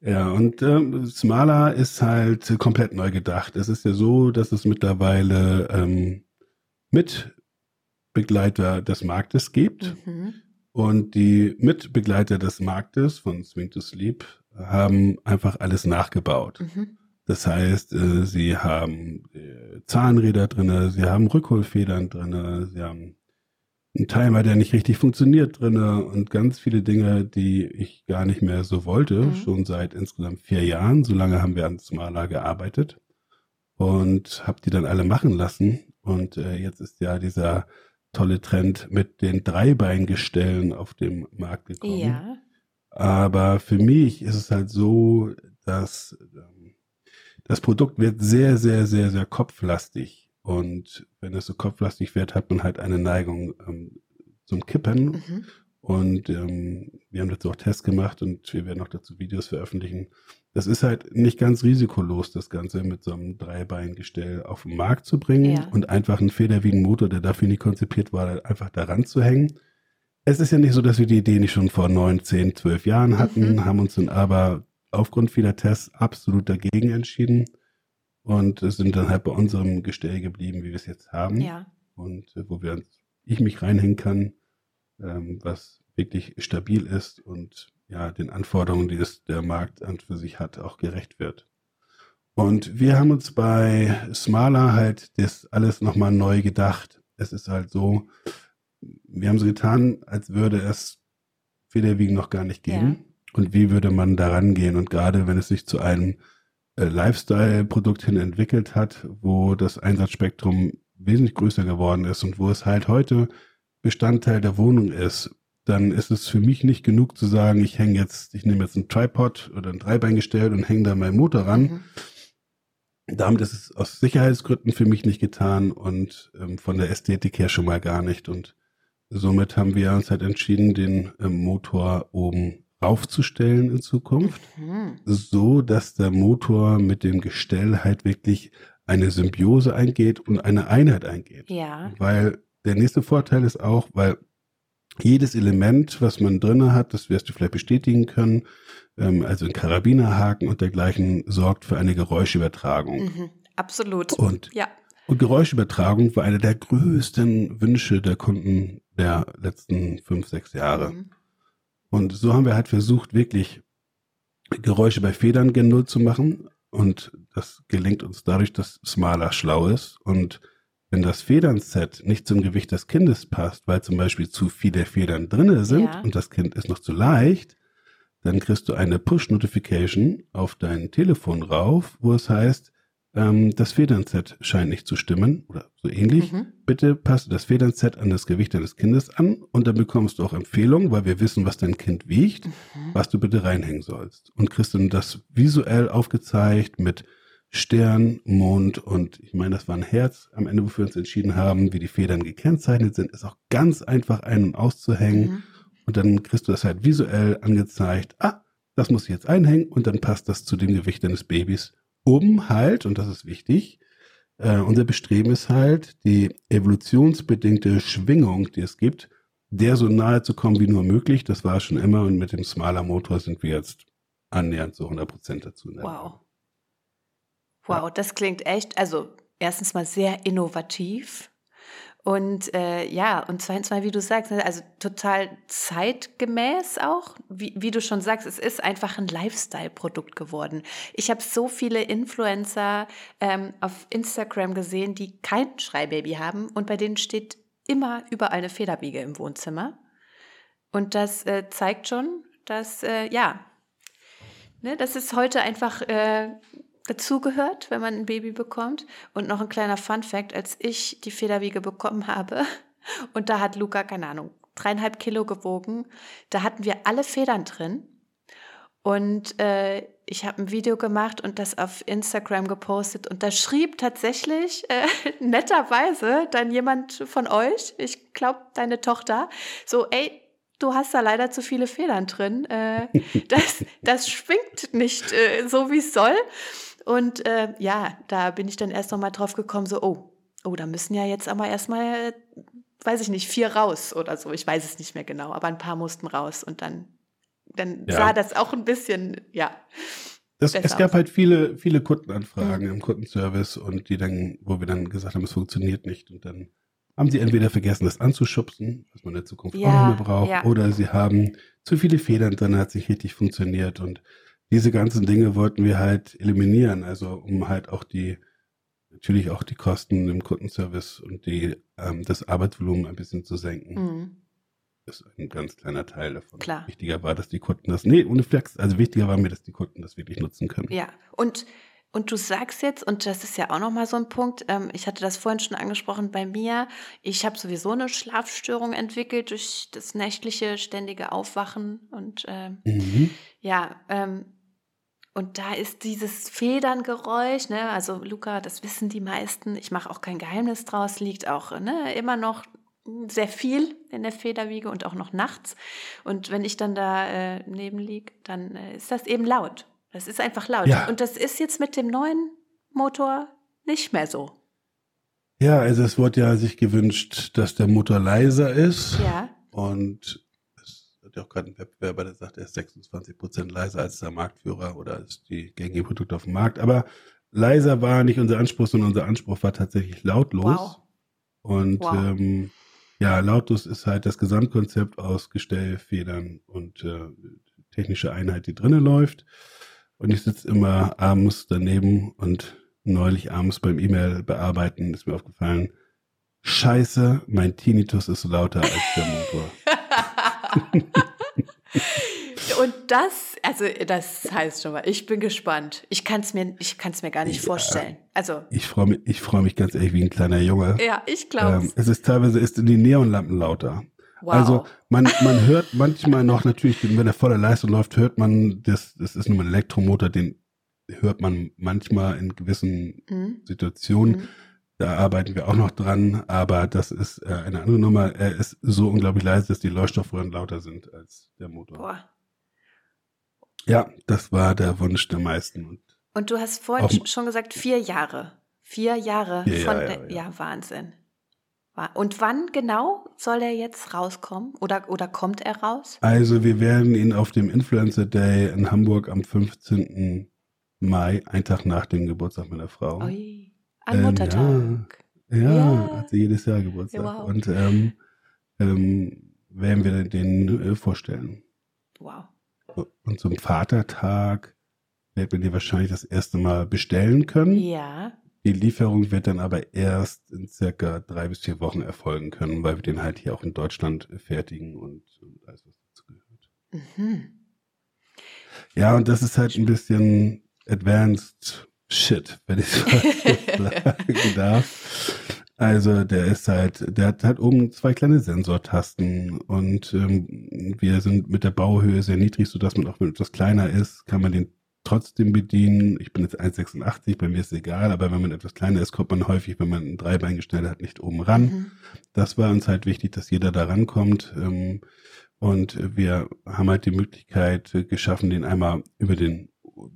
Ja, und ähm, Smala ist halt komplett neu gedacht. Es ist ja so, dass es mittlerweile ähm, Mitbegleiter des Marktes gibt. Mhm. Und die Mitbegleiter des Marktes von Swing to Sleep haben einfach alles nachgebaut. Mhm. Das heißt, äh, sie haben äh, Zahnräder drinne, sie haben Rückholfedern drinne, sie haben einen Timer, der nicht richtig funktioniert drinne und ganz viele Dinge, die ich gar nicht mehr so wollte, mhm. schon seit insgesamt vier Jahren. So lange haben wir an Smala gearbeitet und habe die dann alle machen lassen. Und äh, jetzt ist ja dieser tolle Trend mit den Dreibeingestellen auf dem Markt gekommen. Ja. Aber für mich ist es halt so, dass ähm, das Produkt wird sehr, sehr, sehr, sehr kopflastig. Und wenn es so kopflastig wird, hat man halt eine Neigung ähm, zum Kippen. Mhm. Und ähm, wir haben dazu auch Tests gemacht und wir werden auch dazu Videos veröffentlichen, das ist halt nicht ganz risikolos, das Ganze mit so einem Dreibeingestell auf den Markt zu bringen ja. und einfach einen Federwiegenmotor, der dafür nicht konzipiert war, einfach daran zu hängen. Es ist ja nicht so, dass wir die Idee nicht schon vor neun, zehn, zwölf Jahren hatten, mhm. haben uns dann aber aufgrund vieler Tests absolut dagegen entschieden und sind dann halt bei unserem Gestell geblieben, wie wir es jetzt haben. Ja. Und äh, wo wir, ich mich reinhängen kann, ähm, was wirklich stabil ist und ja, den Anforderungen, die es der Markt an für sich hat, auch gerecht wird. Und wir haben uns bei Smala halt das alles nochmal neu gedacht. Es ist halt so, wir haben so getan, als würde es Federwiegen noch gar nicht geben. Ja. Und wie würde man daran gehen? Und gerade wenn es sich zu einem äh, Lifestyle-Produkt hin entwickelt hat, wo das Einsatzspektrum wesentlich größer geworden ist und wo es halt heute Bestandteil der Wohnung ist, dann ist es für mich nicht genug zu sagen, ich hänge jetzt, ich nehme jetzt ein Tripod oder ein Dreibeingestell und hänge da meinen Motor ran. Mhm. Damit ist es aus Sicherheitsgründen für mich nicht getan und ähm, von der Ästhetik her schon mal gar nicht. Und somit haben wir uns halt entschieden, den ähm, Motor oben aufzustellen in Zukunft, mhm. so dass der Motor mit dem Gestell halt wirklich eine Symbiose eingeht und eine Einheit eingeht. Ja. Weil der nächste Vorteil ist auch, weil jedes Element, was man drinne hat, das wirst du vielleicht bestätigen können, ähm, also ein Karabinerhaken und dergleichen, sorgt für eine Geräuschübertragung. Mhm, absolut. Und, ja. und Geräuschübertragung war einer der größten Wünsche der Kunden der letzten fünf, sechs Jahre. Mhm. Und so haben wir halt versucht, wirklich Geräusche bei Federn gen Null zu machen. Und das gelingt uns dadurch, dass Smaler schlau ist und wenn das Federnset nicht zum Gewicht des Kindes passt, weil zum Beispiel zu viele Federn drinne sind ja. und das Kind ist noch zu leicht, dann kriegst du eine Push-Notification auf dein Telefon rauf, wo es heißt, ähm, das Federnset scheint nicht zu stimmen oder so ähnlich. Mhm. Bitte passe das Federnset an das Gewicht deines Kindes an und dann bekommst du auch Empfehlungen, weil wir wissen, was dein Kind wiegt, mhm. was du bitte reinhängen sollst. Und kriegst dann das visuell aufgezeigt mit Stern, Mond und ich meine, das war ein Herz am Ende, wofür wir uns entschieden haben, wie die Federn gekennzeichnet sind, ist auch ganz einfach ein- und auszuhängen. Mhm. Und dann kriegst du das halt visuell angezeigt. Ah, das muss ich jetzt einhängen und dann passt das zu dem Gewicht deines Babys. Um halt, und das ist wichtig, äh, unser Bestreben ist halt, die evolutionsbedingte Schwingung, die es gibt, der so nahe zu kommen wie nur möglich. Das war schon immer und mit dem Smaller Motor sind wir jetzt annähernd so 100 Prozent dazu. Wow. Wow, das klingt echt, also erstens mal sehr innovativ. Und äh, ja, und zweitens mal, wie du sagst, ne, also total zeitgemäß auch. Wie, wie du schon sagst, es ist einfach ein Lifestyle-Produkt geworden. Ich habe so viele Influencer ähm, auf Instagram gesehen, die kein Schreibaby haben und bei denen steht immer überall eine Federwiege im Wohnzimmer. Und das äh, zeigt schon, dass, äh, ja, ne, das ist heute einfach äh, dazugehört, wenn man ein Baby bekommt. Und noch ein kleiner Fun fact, als ich die Federwiege bekommen habe, und da hat Luca, keine Ahnung, dreieinhalb Kilo gewogen, da hatten wir alle Federn drin. Und äh, ich habe ein Video gemacht und das auf Instagram gepostet. Und da schrieb tatsächlich äh, netterweise dann jemand von euch, ich glaube deine Tochter, so, ey, du hast da leider zu viele Federn drin. Äh, das, das schwingt nicht äh, so, wie es soll. Und äh, ja, da bin ich dann erst noch mal drauf gekommen, so, oh, oh, da müssen ja jetzt aber erstmal, weiß ich nicht, vier raus oder so. Ich weiß es nicht mehr genau, aber ein paar mussten raus und dann, dann ja. sah das auch ein bisschen, ja. Das, es gab aus. halt viele, viele Kundenanfragen mhm. im Kundenservice und die dann, wo wir dann gesagt haben, es funktioniert nicht und dann haben sie entweder vergessen, das anzuschubsen, was man in der Zukunft ja, auch nicht mehr braucht, ja. oder sie haben zu viele Federn drin, hat sich richtig funktioniert und diese ganzen Dinge wollten wir halt eliminieren, also um halt auch die, natürlich auch die Kosten im Kundenservice und die, ähm, das Arbeitsvolumen ein bisschen zu senken. Mhm. Das ist ein ganz kleiner Teil davon. Klar. Wichtiger war, dass die Kunden das, nee, ohne Flex, also wichtiger war mir, dass die Kunden das wirklich nutzen können. Ja, und und du sagst jetzt, und das ist ja auch nochmal so ein Punkt, ähm, ich hatte das vorhin schon angesprochen bei mir, ich habe sowieso eine Schlafstörung entwickelt durch das nächtliche ständige Aufwachen und ähm, mhm. ja, ähm, und da ist dieses Federngeräusch, ne, also Luca, das wissen die meisten, ich mache auch kein Geheimnis draus, liegt auch ne, immer noch sehr viel in der Federwiege und auch noch nachts. Und wenn ich dann da äh, neben liege, dann äh, ist das eben laut. Das ist einfach laut. Ja. Und das ist jetzt mit dem neuen Motor nicht mehr so. Ja, also es wurde ja sich gewünscht, dass der Motor leiser ist. Ja. Und hat ja auch gerade ein Wettbewerber, der sagt, er ist 26 Prozent leiser als der Marktführer oder als die gängigen Produkte auf dem Markt. Aber leiser war nicht unser Anspruch, sondern unser Anspruch war tatsächlich lautlos. Wow. Und Wow. ähm, ja, lautlos ist halt das Gesamtkonzept aus Gestell, Federn und äh, technische Einheit, die drinnen läuft. Und ich sitze immer abends daneben und neulich abends beim E-Mail bearbeiten ist mir aufgefallen, scheiße, mein Tinnitus ist lauter als der Motor. Und das, also das heißt schon mal, ich bin gespannt. Ich kann es mir, ich kann's mir gar nicht Ja. vorstellen. Also, Ich freue mich, ich freue mich ganz ehrlich wie ein kleiner Junge. ja, ich glaube Ähm, es ist teilweise ist in die Neonlampen lauter. Wow. Also man, man hört manchmal noch natürlich, wenn er voller Leistung läuft, hört man, das, das ist nur ein Elektromotor, den hört man manchmal in gewissen Mhm. Situationen. Mhm. Da arbeiten wir auch noch dran, aber das ist äh, eine andere Nummer. Er ist so unglaublich leise, dass die Leuchtstoffröhren lauter sind als der Motor. Boah. Ja, das war der Wunsch der meisten. Und Und du hast vorhin schon gesagt, vier Jahre. Vier Jahre Vier von Jahre, der, ja, ja, Wahnsinn. Wa- Und wann genau soll er jetzt rauskommen? Oder, oder kommt er raus? also wir werden ihn auf dem Influencer Day in Hamburg am 15. Mai, einen Tag nach dem Geburtstag meiner Frau. Ui, an Ähm, Muttertag. Ja, Ja. hat sie jedes Jahr Geburtstag. Ja, wow. Und ähm, ähm, werden wir den äh, vorstellen. Wow. Und zum Vatertag wird man die wahrscheinlich das erste Mal bestellen können. Ja. Die Lieferung wird dann aber erst in circa drei bis vier Wochen erfolgen können, weil wir den halt hier auch in Deutschland fertigen und, und alles, was dazu gehört. Mhm. Ja, und das ist halt ein bisschen advanced shit, wenn ich so sagen darf. Also der ist halt, der hat halt oben zwei kleine Sensortasten und ähm, wir sind mit der Bauhöhe sehr niedrig, sodass man auch wenn etwas kleiner ist, kann man den trotzdem bedienen. Ich bin jetzt 1,86, bei mir ist es egal, aber wenn man etwas kleiner ist, kommt man häufig, wenn man ein Dreibeingestellt hat, nicht oben ran. Mhm. Das war uns halt wichtig, dass jeder da rankommt. Ähm, und wir haben halt die Möglichkeit äh, geschaffen, den einmal über den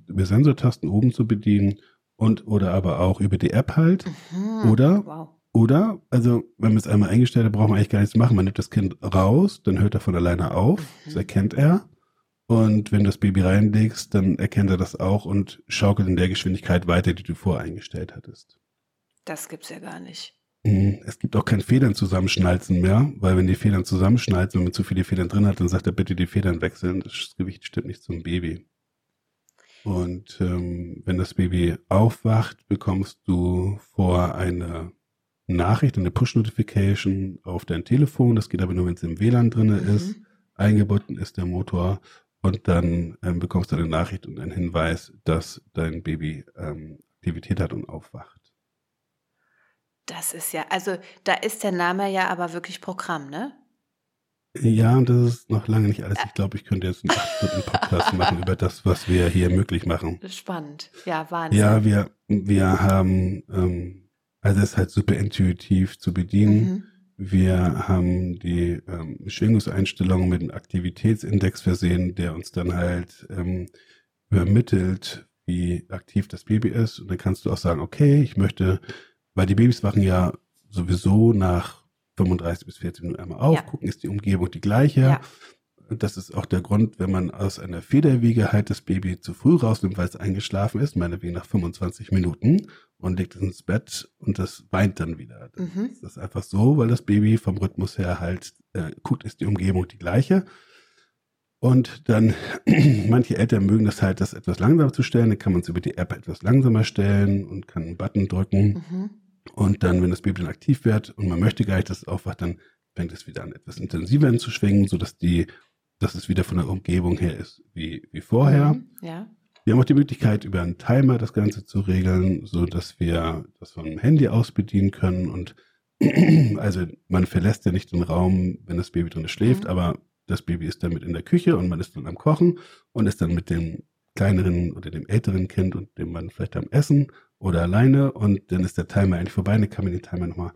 über Sensortasten oben zu bedienen und oder aber auch über die App halt. Mhm. Oder? Wow. Oder, also wenn man es einmal eingestellt hat, braucht man eigentlich gar nichts machen. Man nimmt das Kind raus, dann hört er von alleine auf, das Mhm. erkennt er. Und wenn du das Baby reinlegst, dann erkennt er das auch und schaukelt in der Geschwindigkeit weiter, die du voreingestellt hattest. Das gibt's ja gar nicht. Mhm. Es gibt auch kein Federn zusammenschnalzen mehr, weil wenn die Federn zusammenschnalzen, wenn man zu viele Federn drin hat, dann sagt er bitte die Federn wechseln. Das Gewicht stimmt nicht zum Baby. Und ähm, wenn das Baby aufwacht, bekommst du vor eine Nachricht, eine Push-Notification auf dein Telefon. Das geht aber nur, wenn es im WLAN drinne ist. Mhm. Eingebunden ist der Motor. Und dann ähm, bekommst du eine Nachricht und einen Hinweis, dass dein Baby ähm, Aktivität hat und aufwacht. Das ist ja, also da ist der Name ja aber wirklich Programm, ne? Ja, und das ist noch lange nicht alles. Ich glaube, ich könnte jetzt einen 8-Stunden-Podcast machen über das, was wir hier möglich machen. Spannend. Ja, Wahnsinn. Ja, wir, wir haben, ähm, also es ist halt super intuitiv zu bedienen. Mhm. Wir haben die ähm, Schwingungseinstellungen mit einem Aktivitätsindex versehen, der uns dann halt ähm, übermittelt, wie aktiv das Baby ist. Und dann kannst du auch sagen, okay, ich möchte, weil die Babys wachen ja sowieso nach 35 bis 40 Minuten einmal auf, Ja. gucken, ist die Umgebung die gleiche. Ja. Und das ist auch der Grund, wenn man aus einer Federwiege halt das Baby zu früh rausnimmt, weil es eingeschlafen ist, meinetwegen nach 25 Minuten und legt es ins Bett und das weint dann wieder. Mhm. ist das einfach so, weil das Baby vom Rhythmus her halt äh, guckt, ist die Umgebung die gleiche. Und dann, manche Eltern mögen das halt, das etwas langsamer zu stellen, dann kann man es über die App etwas langsamer stellen und kann einen Button drücken. Mhm. Und dann, wenn das Baby dann aktiv wird und man möchte gar nicht, dass es aufwacht, dann fängt es wieder an, etwas intensiver an zu schwingen, sodass die, dass es wieder von der Umgebung her ist wie, wie vorher. Mhm. Ja. Wir haben auch die Möglichkeit, über einen Timer das Ganze zu regeln, so dass wir das vom Handy aus bedienen können und also man verlässt ja nicht den Raum, wenn das Baby drin schläft, Mhm. aber das Baby ist dann mit in der Küche und man ist dann am Kochen und ist dann mit dem kleineren oder dem älteren Kind und dem Mann vielleicht am Essen oder alleine und dann ist der Timer eigentlich vorbei, dann kann man den Timer nochmal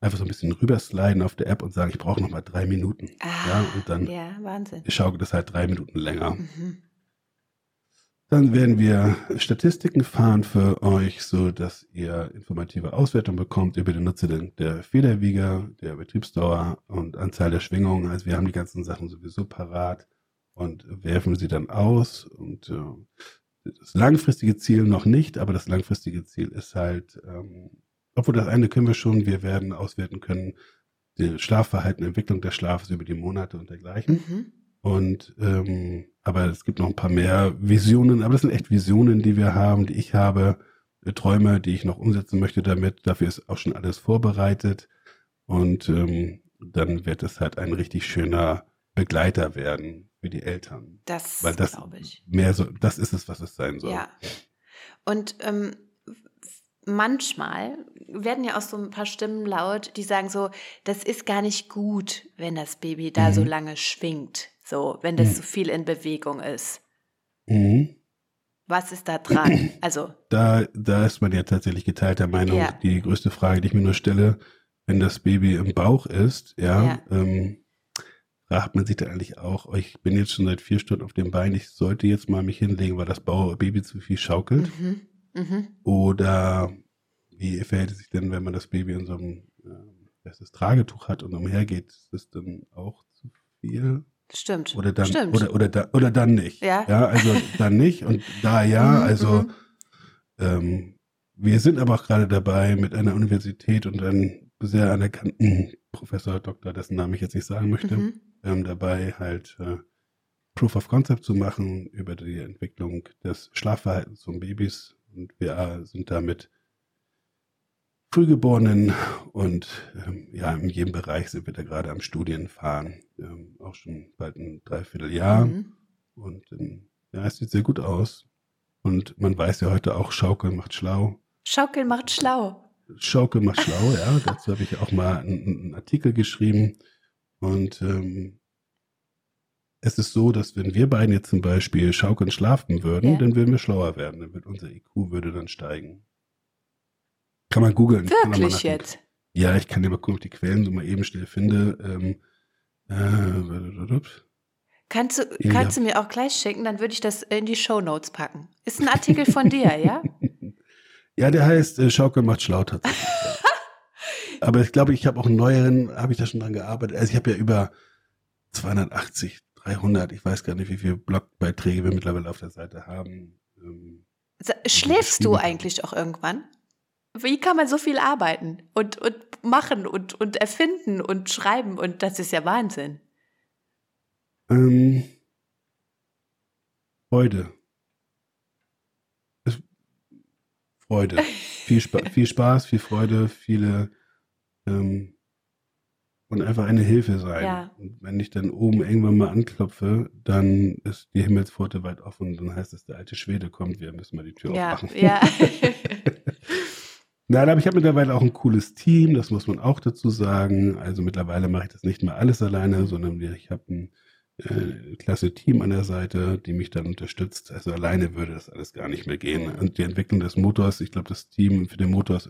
einfach so ein bisschen rübersliden auf der App und sagen, ich brauche nochmal drei Minuten. Ah, Ja, und dann ja, Wahnsinn. schaukelt das halt drei Minuten länger. Mhm. Dann werden wir Statistiken fahren für euch, so dass ihr informative Auswertung bekommt über den Nutzen der Federwieger, der Betriebsdauer und Anzahl der Schwingungen. Also wir haben die ganzen Sachen sowieso parat und werfen sie dann aus. Und äh, das langfristige Ziel noch nicht, aber das langfristige Ziel ist halt, ähm, obwohl das eine können wir schon, wir werden auswerten können, die Schlafverhalten, Entwicklung des Schlafes über die Monate und dergleichen. Mhm. Und ähm, aber es gibt noch ein paar mehr Visionen, aber das sind echt Visionen, die wir haben, die ich habe, äh, Träume, die ich noch umsetzen möchte damit. Dafür ist auch schon alles vorbereitet. Und ähm, dann wird es halt ein richtig schöner Begleiter werden für die Eltern. Das, Weil das glaube ich. Mehr so, das ist es, was es sein soll. Ja. Und ähm, manchmal werden ja auch so ein paar Stimmen laut, die sagen so, das ist gar nicht gut, wenn das Baby da mhm. so lange schwingt. So, wenn das mhm. so viel in Bewegung ist. Mhm. Was ist da dran? Also. Da, da ist man ja tatsächlich geteilter Meinung. Ja. Die größte Frage, die ich mir nur stelle, wenn das Baby im Bauch ist, ja, ja. Ähm, fragt man sich dann eigentlich auch, oh, ich bin jetzt schon seit vier Stunden auf dem Bein, ich sollte jetzt mal mich hinlegen, weil das Baby zu viel schaukelt. Mhm. Mhm. Oder wie verhält es sich denn, wenn man das Baby in so einem äh, das Tragetuch hat und umhergeht, ist das dann auch zu viel? Stimmt. Oder dann, Stimmt. Oder, oder, da, oder dann nicht. Ja. ja. Also dann nicht und da ja. Mhm, also mhm. ähm, wir sind aber auch gerade dabei mit einer Universität und einem sehr anerkannten Professor, Doktor, dessen Namen ich jetzt nicht sagen möchte, mhm. Ähm, dabei halt äh, Proof of Concept zu machen über die Entwicklung des Schlafverhaltens von Babys. Und wir sind damit Frühgeborenen und ähm, ja, in jedem Bereich sind wir da gerade am Studienfahren. Ähm, auch schon bald ein Dreivierteljahr. Mhm. Und ähm, ja, es sieht sehr gut aus. Und man weiß ja heute auch, Schaukeln macht schlau. Schaukeln macht schlau. Schaukeln macht schlau, ja. Dazu habe ich auch mal einen, einen Artikel geschrieben. Und ähm, es ist so, dass wenn wir beiden jetzt zum Beispiel schaukeln schlafen würden, ja. dann würden wir schlauer werden. Dann wird unser IQ würde dann steigen. Kann man googeln. Wirklich jetzt? Ja, ich kann dir mal gucken, ob die Quellen so mal eben schnell finde. Ähm, äh, kannst du, kannst du mir auch gleich schicken, dann würde ich das in die Show Notes packen. Ist ein Artikel von dir, ja? Ja, der heißt äh, Schaukel macht schlau tatsächlich. Aber ich glaube, ich habe auch einen neueren, habe ich da schon dran gearbeitet. Also ich habe ja über 280, 300, ich weiß gar nicht, wie viele Blogbeiträge wir mittlerweile auf der Seite haben. Ähm, Schläfst du eigentlich auch irgendwann? Wie kann man so viel arbeiten und, und machen und, und erfinden und schreiben? Und das ist ja Wahnsinn. Ähm, Freude. Freude. viel, Spa viel Spaß, viel Freude, viele ähm, und einfach eine Hilfe sein. Ja. Und wenn ich dann oben irgendwann mal anklopfe, dann ist die Himmelspforte weit offen und dann heißt es, der alte Schwede kommt, wir müssen mal die Tür ja, aufmachen. Ja. Nein, aber ich habe mittlerweile auch ein cooles Team, das muss man auch dazu sagen. Also mittlerweile mache ich das nicht mehr alles alleine, sondern ich habe ein äh, klasse Team an der Seite, die mich dann unterstützt. Also alleine würde das alles gar nicht mehr gehen. Und die Entwicklung des Motors, ich glaube, das Team für den Motor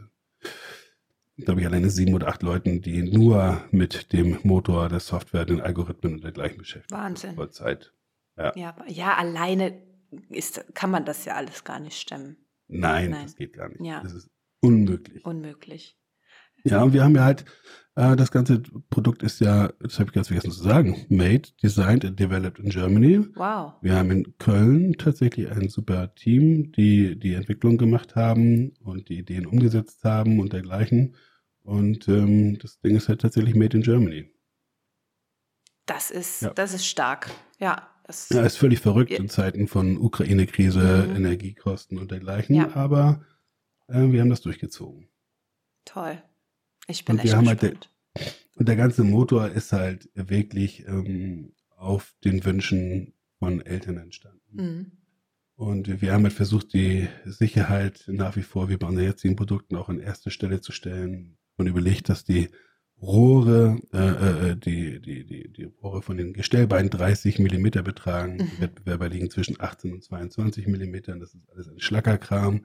glaube ich, alleine sieben oder acht Leuten, die nur mit dem Motor, der Software, den Algorithmen und dergleichen beschäftigen. Wahnsinn. Vollzeit. Ja. ja, ja, alleine ist, kann man das ja alles gar nicht stemmen. Nein, Nein. das geht gar nicht. Ja. Das ist Unmöglich. Unmöglich. Ja, und wir haben ja halt, das ganze Produkt ist ja, das habe ich ganz vergessen zu sagen, made, designed and developed in Germany. Wow. Wir haben in Köln tatsächlich ein super Team, die die Entwicklung gemacht haben und die Ideen umgesetzt haben und dergleichen. Und ähm, das Ding ist halt tatsächlich made in Germany. Das ist, ja. das ist stark. Ja. Das ja, ist völlig verrückt in Zeiten von Ukraine-Krise, mhm. Energiekosten und dergleichen. Ja. Aber äh, wir haben das durchgezogen. Toll. Ich bin und echt gespannt. Halt der, und der ganze Motor ist halt wirklich ähm, auf den Wünschen von Eltern entstanden. Mhm. Und wir haben halt versucht, die Sicherheit nach wie vor wie bei unseren jetzigen Produkten auch an erste Stelle zu stellen und überlegt, dass die Rohre, äh, äh, die, die, die, die Rohre von den Gestellbeinen 30 Millimeter betragen. Mhm. Die Wettbewerber liegen zwischen 18 und 22 Millimetern. Das ist alles ein Schlackerkram.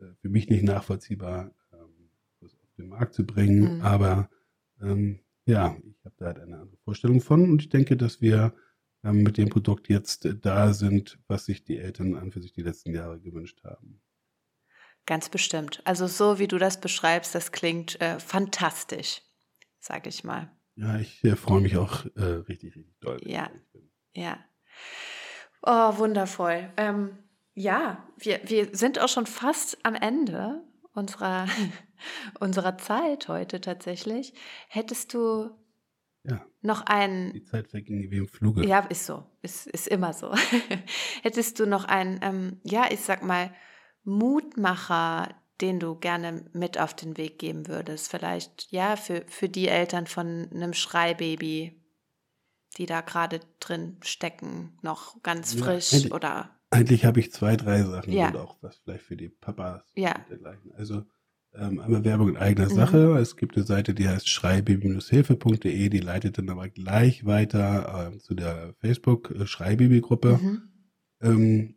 Äh, für mich nicht nachvollziehbar, den Markt zu bringen. Mhm. Aber ähm, ja, ich habe da halt eine andere Vorstellung von und ich denke, dass wir äh, ähm, mit dem Produkt jetzt da sind, was sich die Eltern an für sich die letzten Jahre gewünscht haben. Ganz bestimmt. Also so wie du das beschreibst, das klingt äh, fantastisch, sage ich mal. Ja, ich äh, freue mich auch äh, richtig, richtig doll. Ja, ja. Oh, wundervoll. Ähm, ja, wir, wir sind auch schon fast am Ende unserer, unserer Zeit heute tatsächlich. Hättest du ja. noch einen. Die Zeit verging wie im Fluge. Ja, ist so. Ist, ist immer so. Hättest du noch einen, ähm, ja, ich sag mal, Mutmacher, den du gerne mit auf den Weg geben würdest? Vielleicht, ja, für, für die Eltern von einem Schreibaby, die da gerade drin stecken, noch ganz ja, frisch eigentlich, oder. Eigentlich habe ich zwei, drei Sachen Ja. und auch was vielleicht für die Papas Ja. und dergleichen. Also ähm, einmal Werbung in eigener Mhm. Sache. Es gibt eine Seite, die heißt schreibaby-hilfe.de, die leitet dann aber gleich weiter ähm, zu der Facebook-Schreibaby-Gruppe. Mhm. ähm,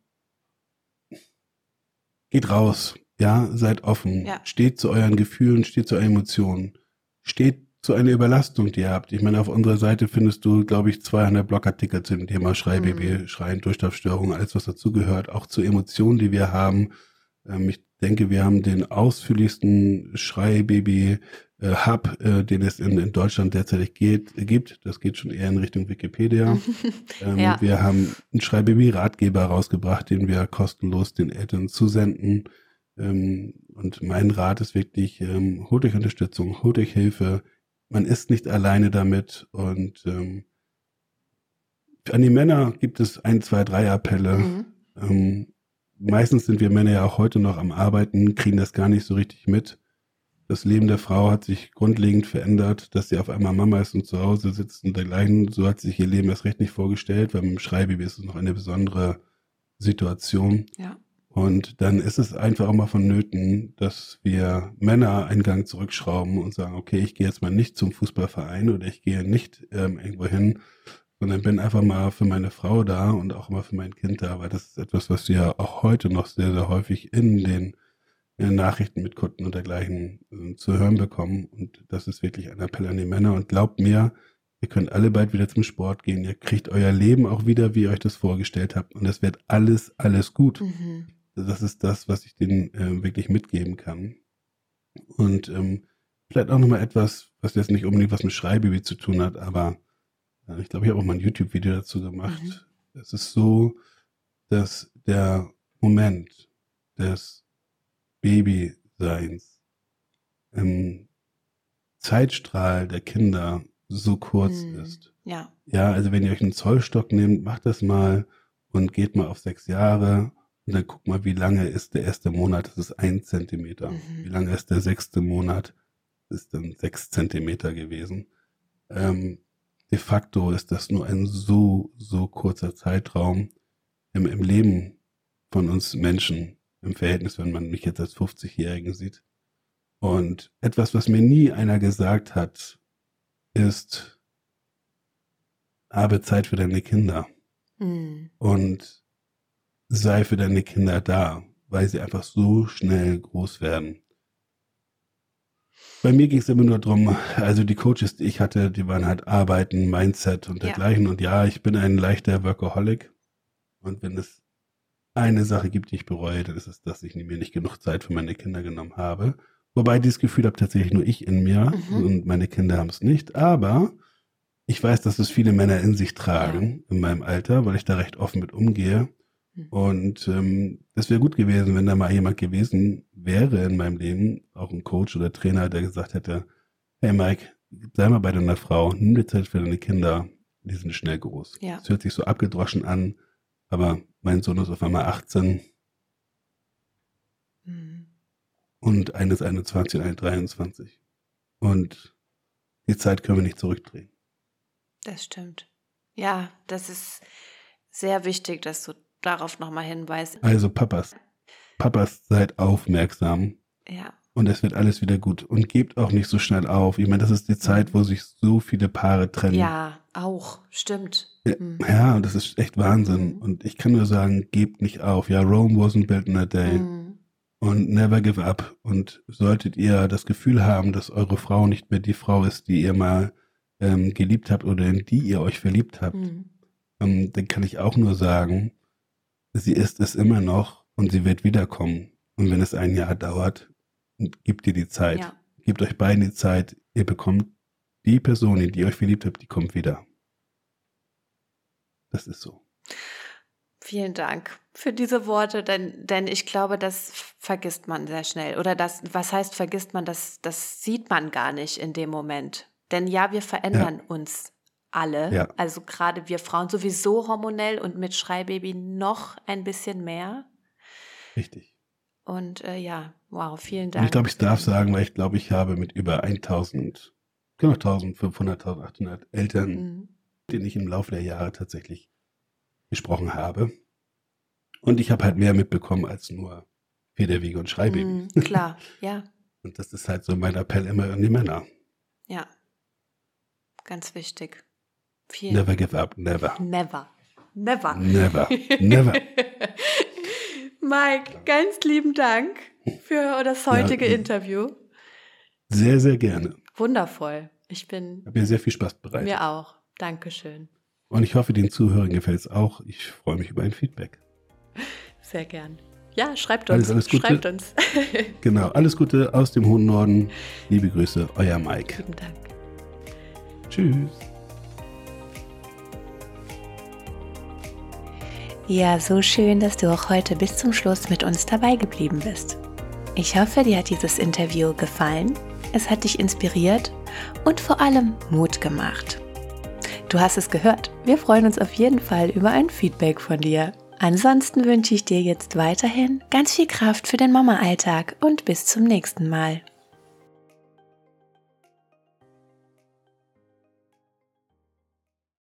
geht raus, ja, seid offen, Ja. steht zu euren Gefühlen, steht zu euren Emotionen, steht zu einer Überlastung, die ihr habt. Ich meine, auf unserer Seite findest du, glaube ich, 200 Blogartikel zu dem Thema Schreibaby, Mhm. Schreien, Durchschlafstörungen, alles, was dazugehört, auch zu Emotionen, die wir haben. Ähm, ich denke, wir haben den ausführlichsten Schreibaby äh, äh, den es in, in Deutschland derzeit geht, gibt. Das geht schon eher in Richtung Wikipedia. Ähm, Ja. Wir haben einen Schreibaby-Ratgeber rausgebracht, den wir kostenlos den Eltern zusenden. Ähm, und mein Rat ist wirklich, ähm, holt euch Unterstützung, holt euch Hilfe. Man ist nicht alleine damit. Und ähm, an die Männer gibt es ein, zwei, drei Appelle. Mhm. Ähm, meistens sind wir Männer ja auch heute noch am Arbeiten, kriegen das gar nicht so richtig mit. Das Leben der Frau hat sich grundlegend verändert, dass sie auf einmal Mama ist und zu Hause sitzt und dergleichen. So hat sich ihr Leben erst recht nicht vorgestellt, weil mit dem Schreibaby ist es noch eine besondere Situation. Ja. Und dann ist es einfach auch mal vonnöten, dass wir Männer einen Gang zurückschrauben und sagen, okay, ich gehe jetzt mal nicht zum Fußballverein oder ich gehe nicht ähm, irgendwo hin, sondern bin einfach mal für meine Frau da und auch mal für mein Kind da, weil das ist etwas, was wir auch heute noch sehr, sehr häufig in den, in den Nachrichten mit Kunden und dergleichen äh, zu hören bekommen. Und das ist wirklich ein Appell an die Männer. Und glaubt mir, ihr könnt alle bald wieder zum Sport gehen. Ihr kriegt euer Leben auch wieder, wie ihr euch das vorgestellt habt. Und es wird alles, alles gut. Mhm. Das ist das, was ich denen äh, wirklich mitgeben kann. Und ähm, vielleicht auch nochmal etwas, was jetzt nicht unbedingt was mit Schreibaby zu tun hat, aber äh, ich glaube, ich habe auch mal ein YouTube-Video dazu gemacht. Es ist so, dass der Moment des Babyseins im Zeitstrahl der Kinder so kurz Mhm. ist. Ja. Ja, also wenn ihr euch einen Zollstock nehmt, macht das mal und geht mal auf sechs Jahre und dann guckt mal, wie lange ist der erste Monat, das ist ein Zentimeter. Mhm. Wie lange ist der sechste Monat, das ist dann sechs Zentimeter gewesen. Ähm, de facto ist das nur ein so, so kurzer Zeitraum im, im Leben von uns Menschen, im Verhältnis, wenn man mich jetzt als 50-Jährigen sieht. Und etwas, was mir nie einer gesagt hat, ist, habe Zeit für deine Kinder Mhm. und sei für deine Kinder da, weil sie einfach so schnell groß werden. Bei mir ging es immer nur drum, also die Coaches, die ich hatte, die waren halt Arbeiten, Mindset und Ja. dergleichen. Und ja, ich bin ein leichter Workaholic. Und wenn es eine Sache gibt, die ich bereue, dann ist es, dass ich mir nicht genug Zeit für meine Kinder genommen habe. Wobei dieses Gefühl habe tatsächlich nur ich in mir Mhm. und meine Kinder haben es nicht. Aber ich weiß, dass es viele Männer in sich tragen in meinem Alter, weil ich da recht offen mit umgehe. Mhm. Und ähm, es wäre gut gewesen, wenn da mal jemand gewesen wäre in meinem Leben, auch ein Coach oder Trainer, der gesagt hätte, hey Mike, sei mal bei deiner Frau, nimm dir Zeit für deine Kinder, die sind schnell groß. Ja. Es hört sich so abgedroschen an, aber mein Sohn ist auf einmal 18 Mhm. und eines 21 und eine 23. Und die Zeit können wir nicht zurückdrehen. Das stimmt. Ja, das ist sehr wichtig, dass du darauf nochmal hinweist. Also Papas, Papas, seid aufmerksam Ja. und es wird alles wieder gut. Und gebt auch nicht so schnell auf. Ich meine, das ist die Zeit, wo sich so viele Paare trennen. Ja, auch. Stimmt. Ja, Mhm. Ja, und das ist echt Wahnsinn. Mhm. Und ich kann nur sagen, gebt nicht auf. Ja, Rome wasn't built in a day. Mhm. Und never give up. Und solltet ihr das Gefühl haben, dass eure Frau nicht mehr die Frau ist, die ihr mal ähm, geliebt habt oder in die ihr euch verliebt habt, Mhm. ähm, dann kann ich auch nur sagen, sie ist es immer noch und sie wird wiederkommen. Und wenn es ein Jahr dauert, gibt ihr die Zeit. Ja. Gebt euch beiden die Zeit. Ihr bekommt die Person, in die ihr euch verliebt habt, die kommt wieder. Das ist so. Vielen Dank für diese Worte, denn, denn ich glaube, das vergisst man sehr schnell. Oder das, was heißt vergisst man, das, das sieht man gar nicht in dem Moment. Denn ja, wir verändern ja. uns alle. Ja. Also gerade wir Frauen sowieso hormonell und mit Schreibaby noch ein bisschen mehr. Richtig. Und äh, ja, wow, vielen Dank. Und ich glaube, ich darf sagen, weil ich glaube, ich habe mit über 1000, genau 1500, 1800 Eltern, mhm. denen ich im Laufe der Jahre tatsächlich gesprochen habe. Und ich habe halt mehr mitbekommen als nur Federwege und Schreibaby. Mm, klar, ja. und das ist halt so mein Appell immer an die Männer. Ja, ganz wichtig. Vielen never give up, never. Never. Never. Never. Never. Mike, ganz lieben Dank für das heutige ja, Interview. Sehr, sehr gerne. Wundervoll. Ich bin. Habe mir sehr viel Spaß bereitet. Mir auch. Dankeschön. Und ich hoffe, den Zuhörern gefällt es auch. Ich freue mich über ein Feedback. Sehr gern. Ja, schreibt uns. Alles, alles Gute. Schreibt uns. genau, alles Gute aus dem hohen Norden. Liebe Grüße, euer Mike. Vielen Dank. Tschüss. Ja, so schön, dass du auch heute bis zum Schluss mit uns dabei geblieben bist. Ich hoffe, dir hat dieses Interview gefallen, es hat dich inspiriert und vor allem Mut gemacht. Du hast es gehört. Wir freuen uns auf jeden Fall über ein Feedback von dir. Ansonsten wünsche ich dir jetzt weiterhin ganz viel Kraft für den Mama-Alltag und bis zum nächsten Mal.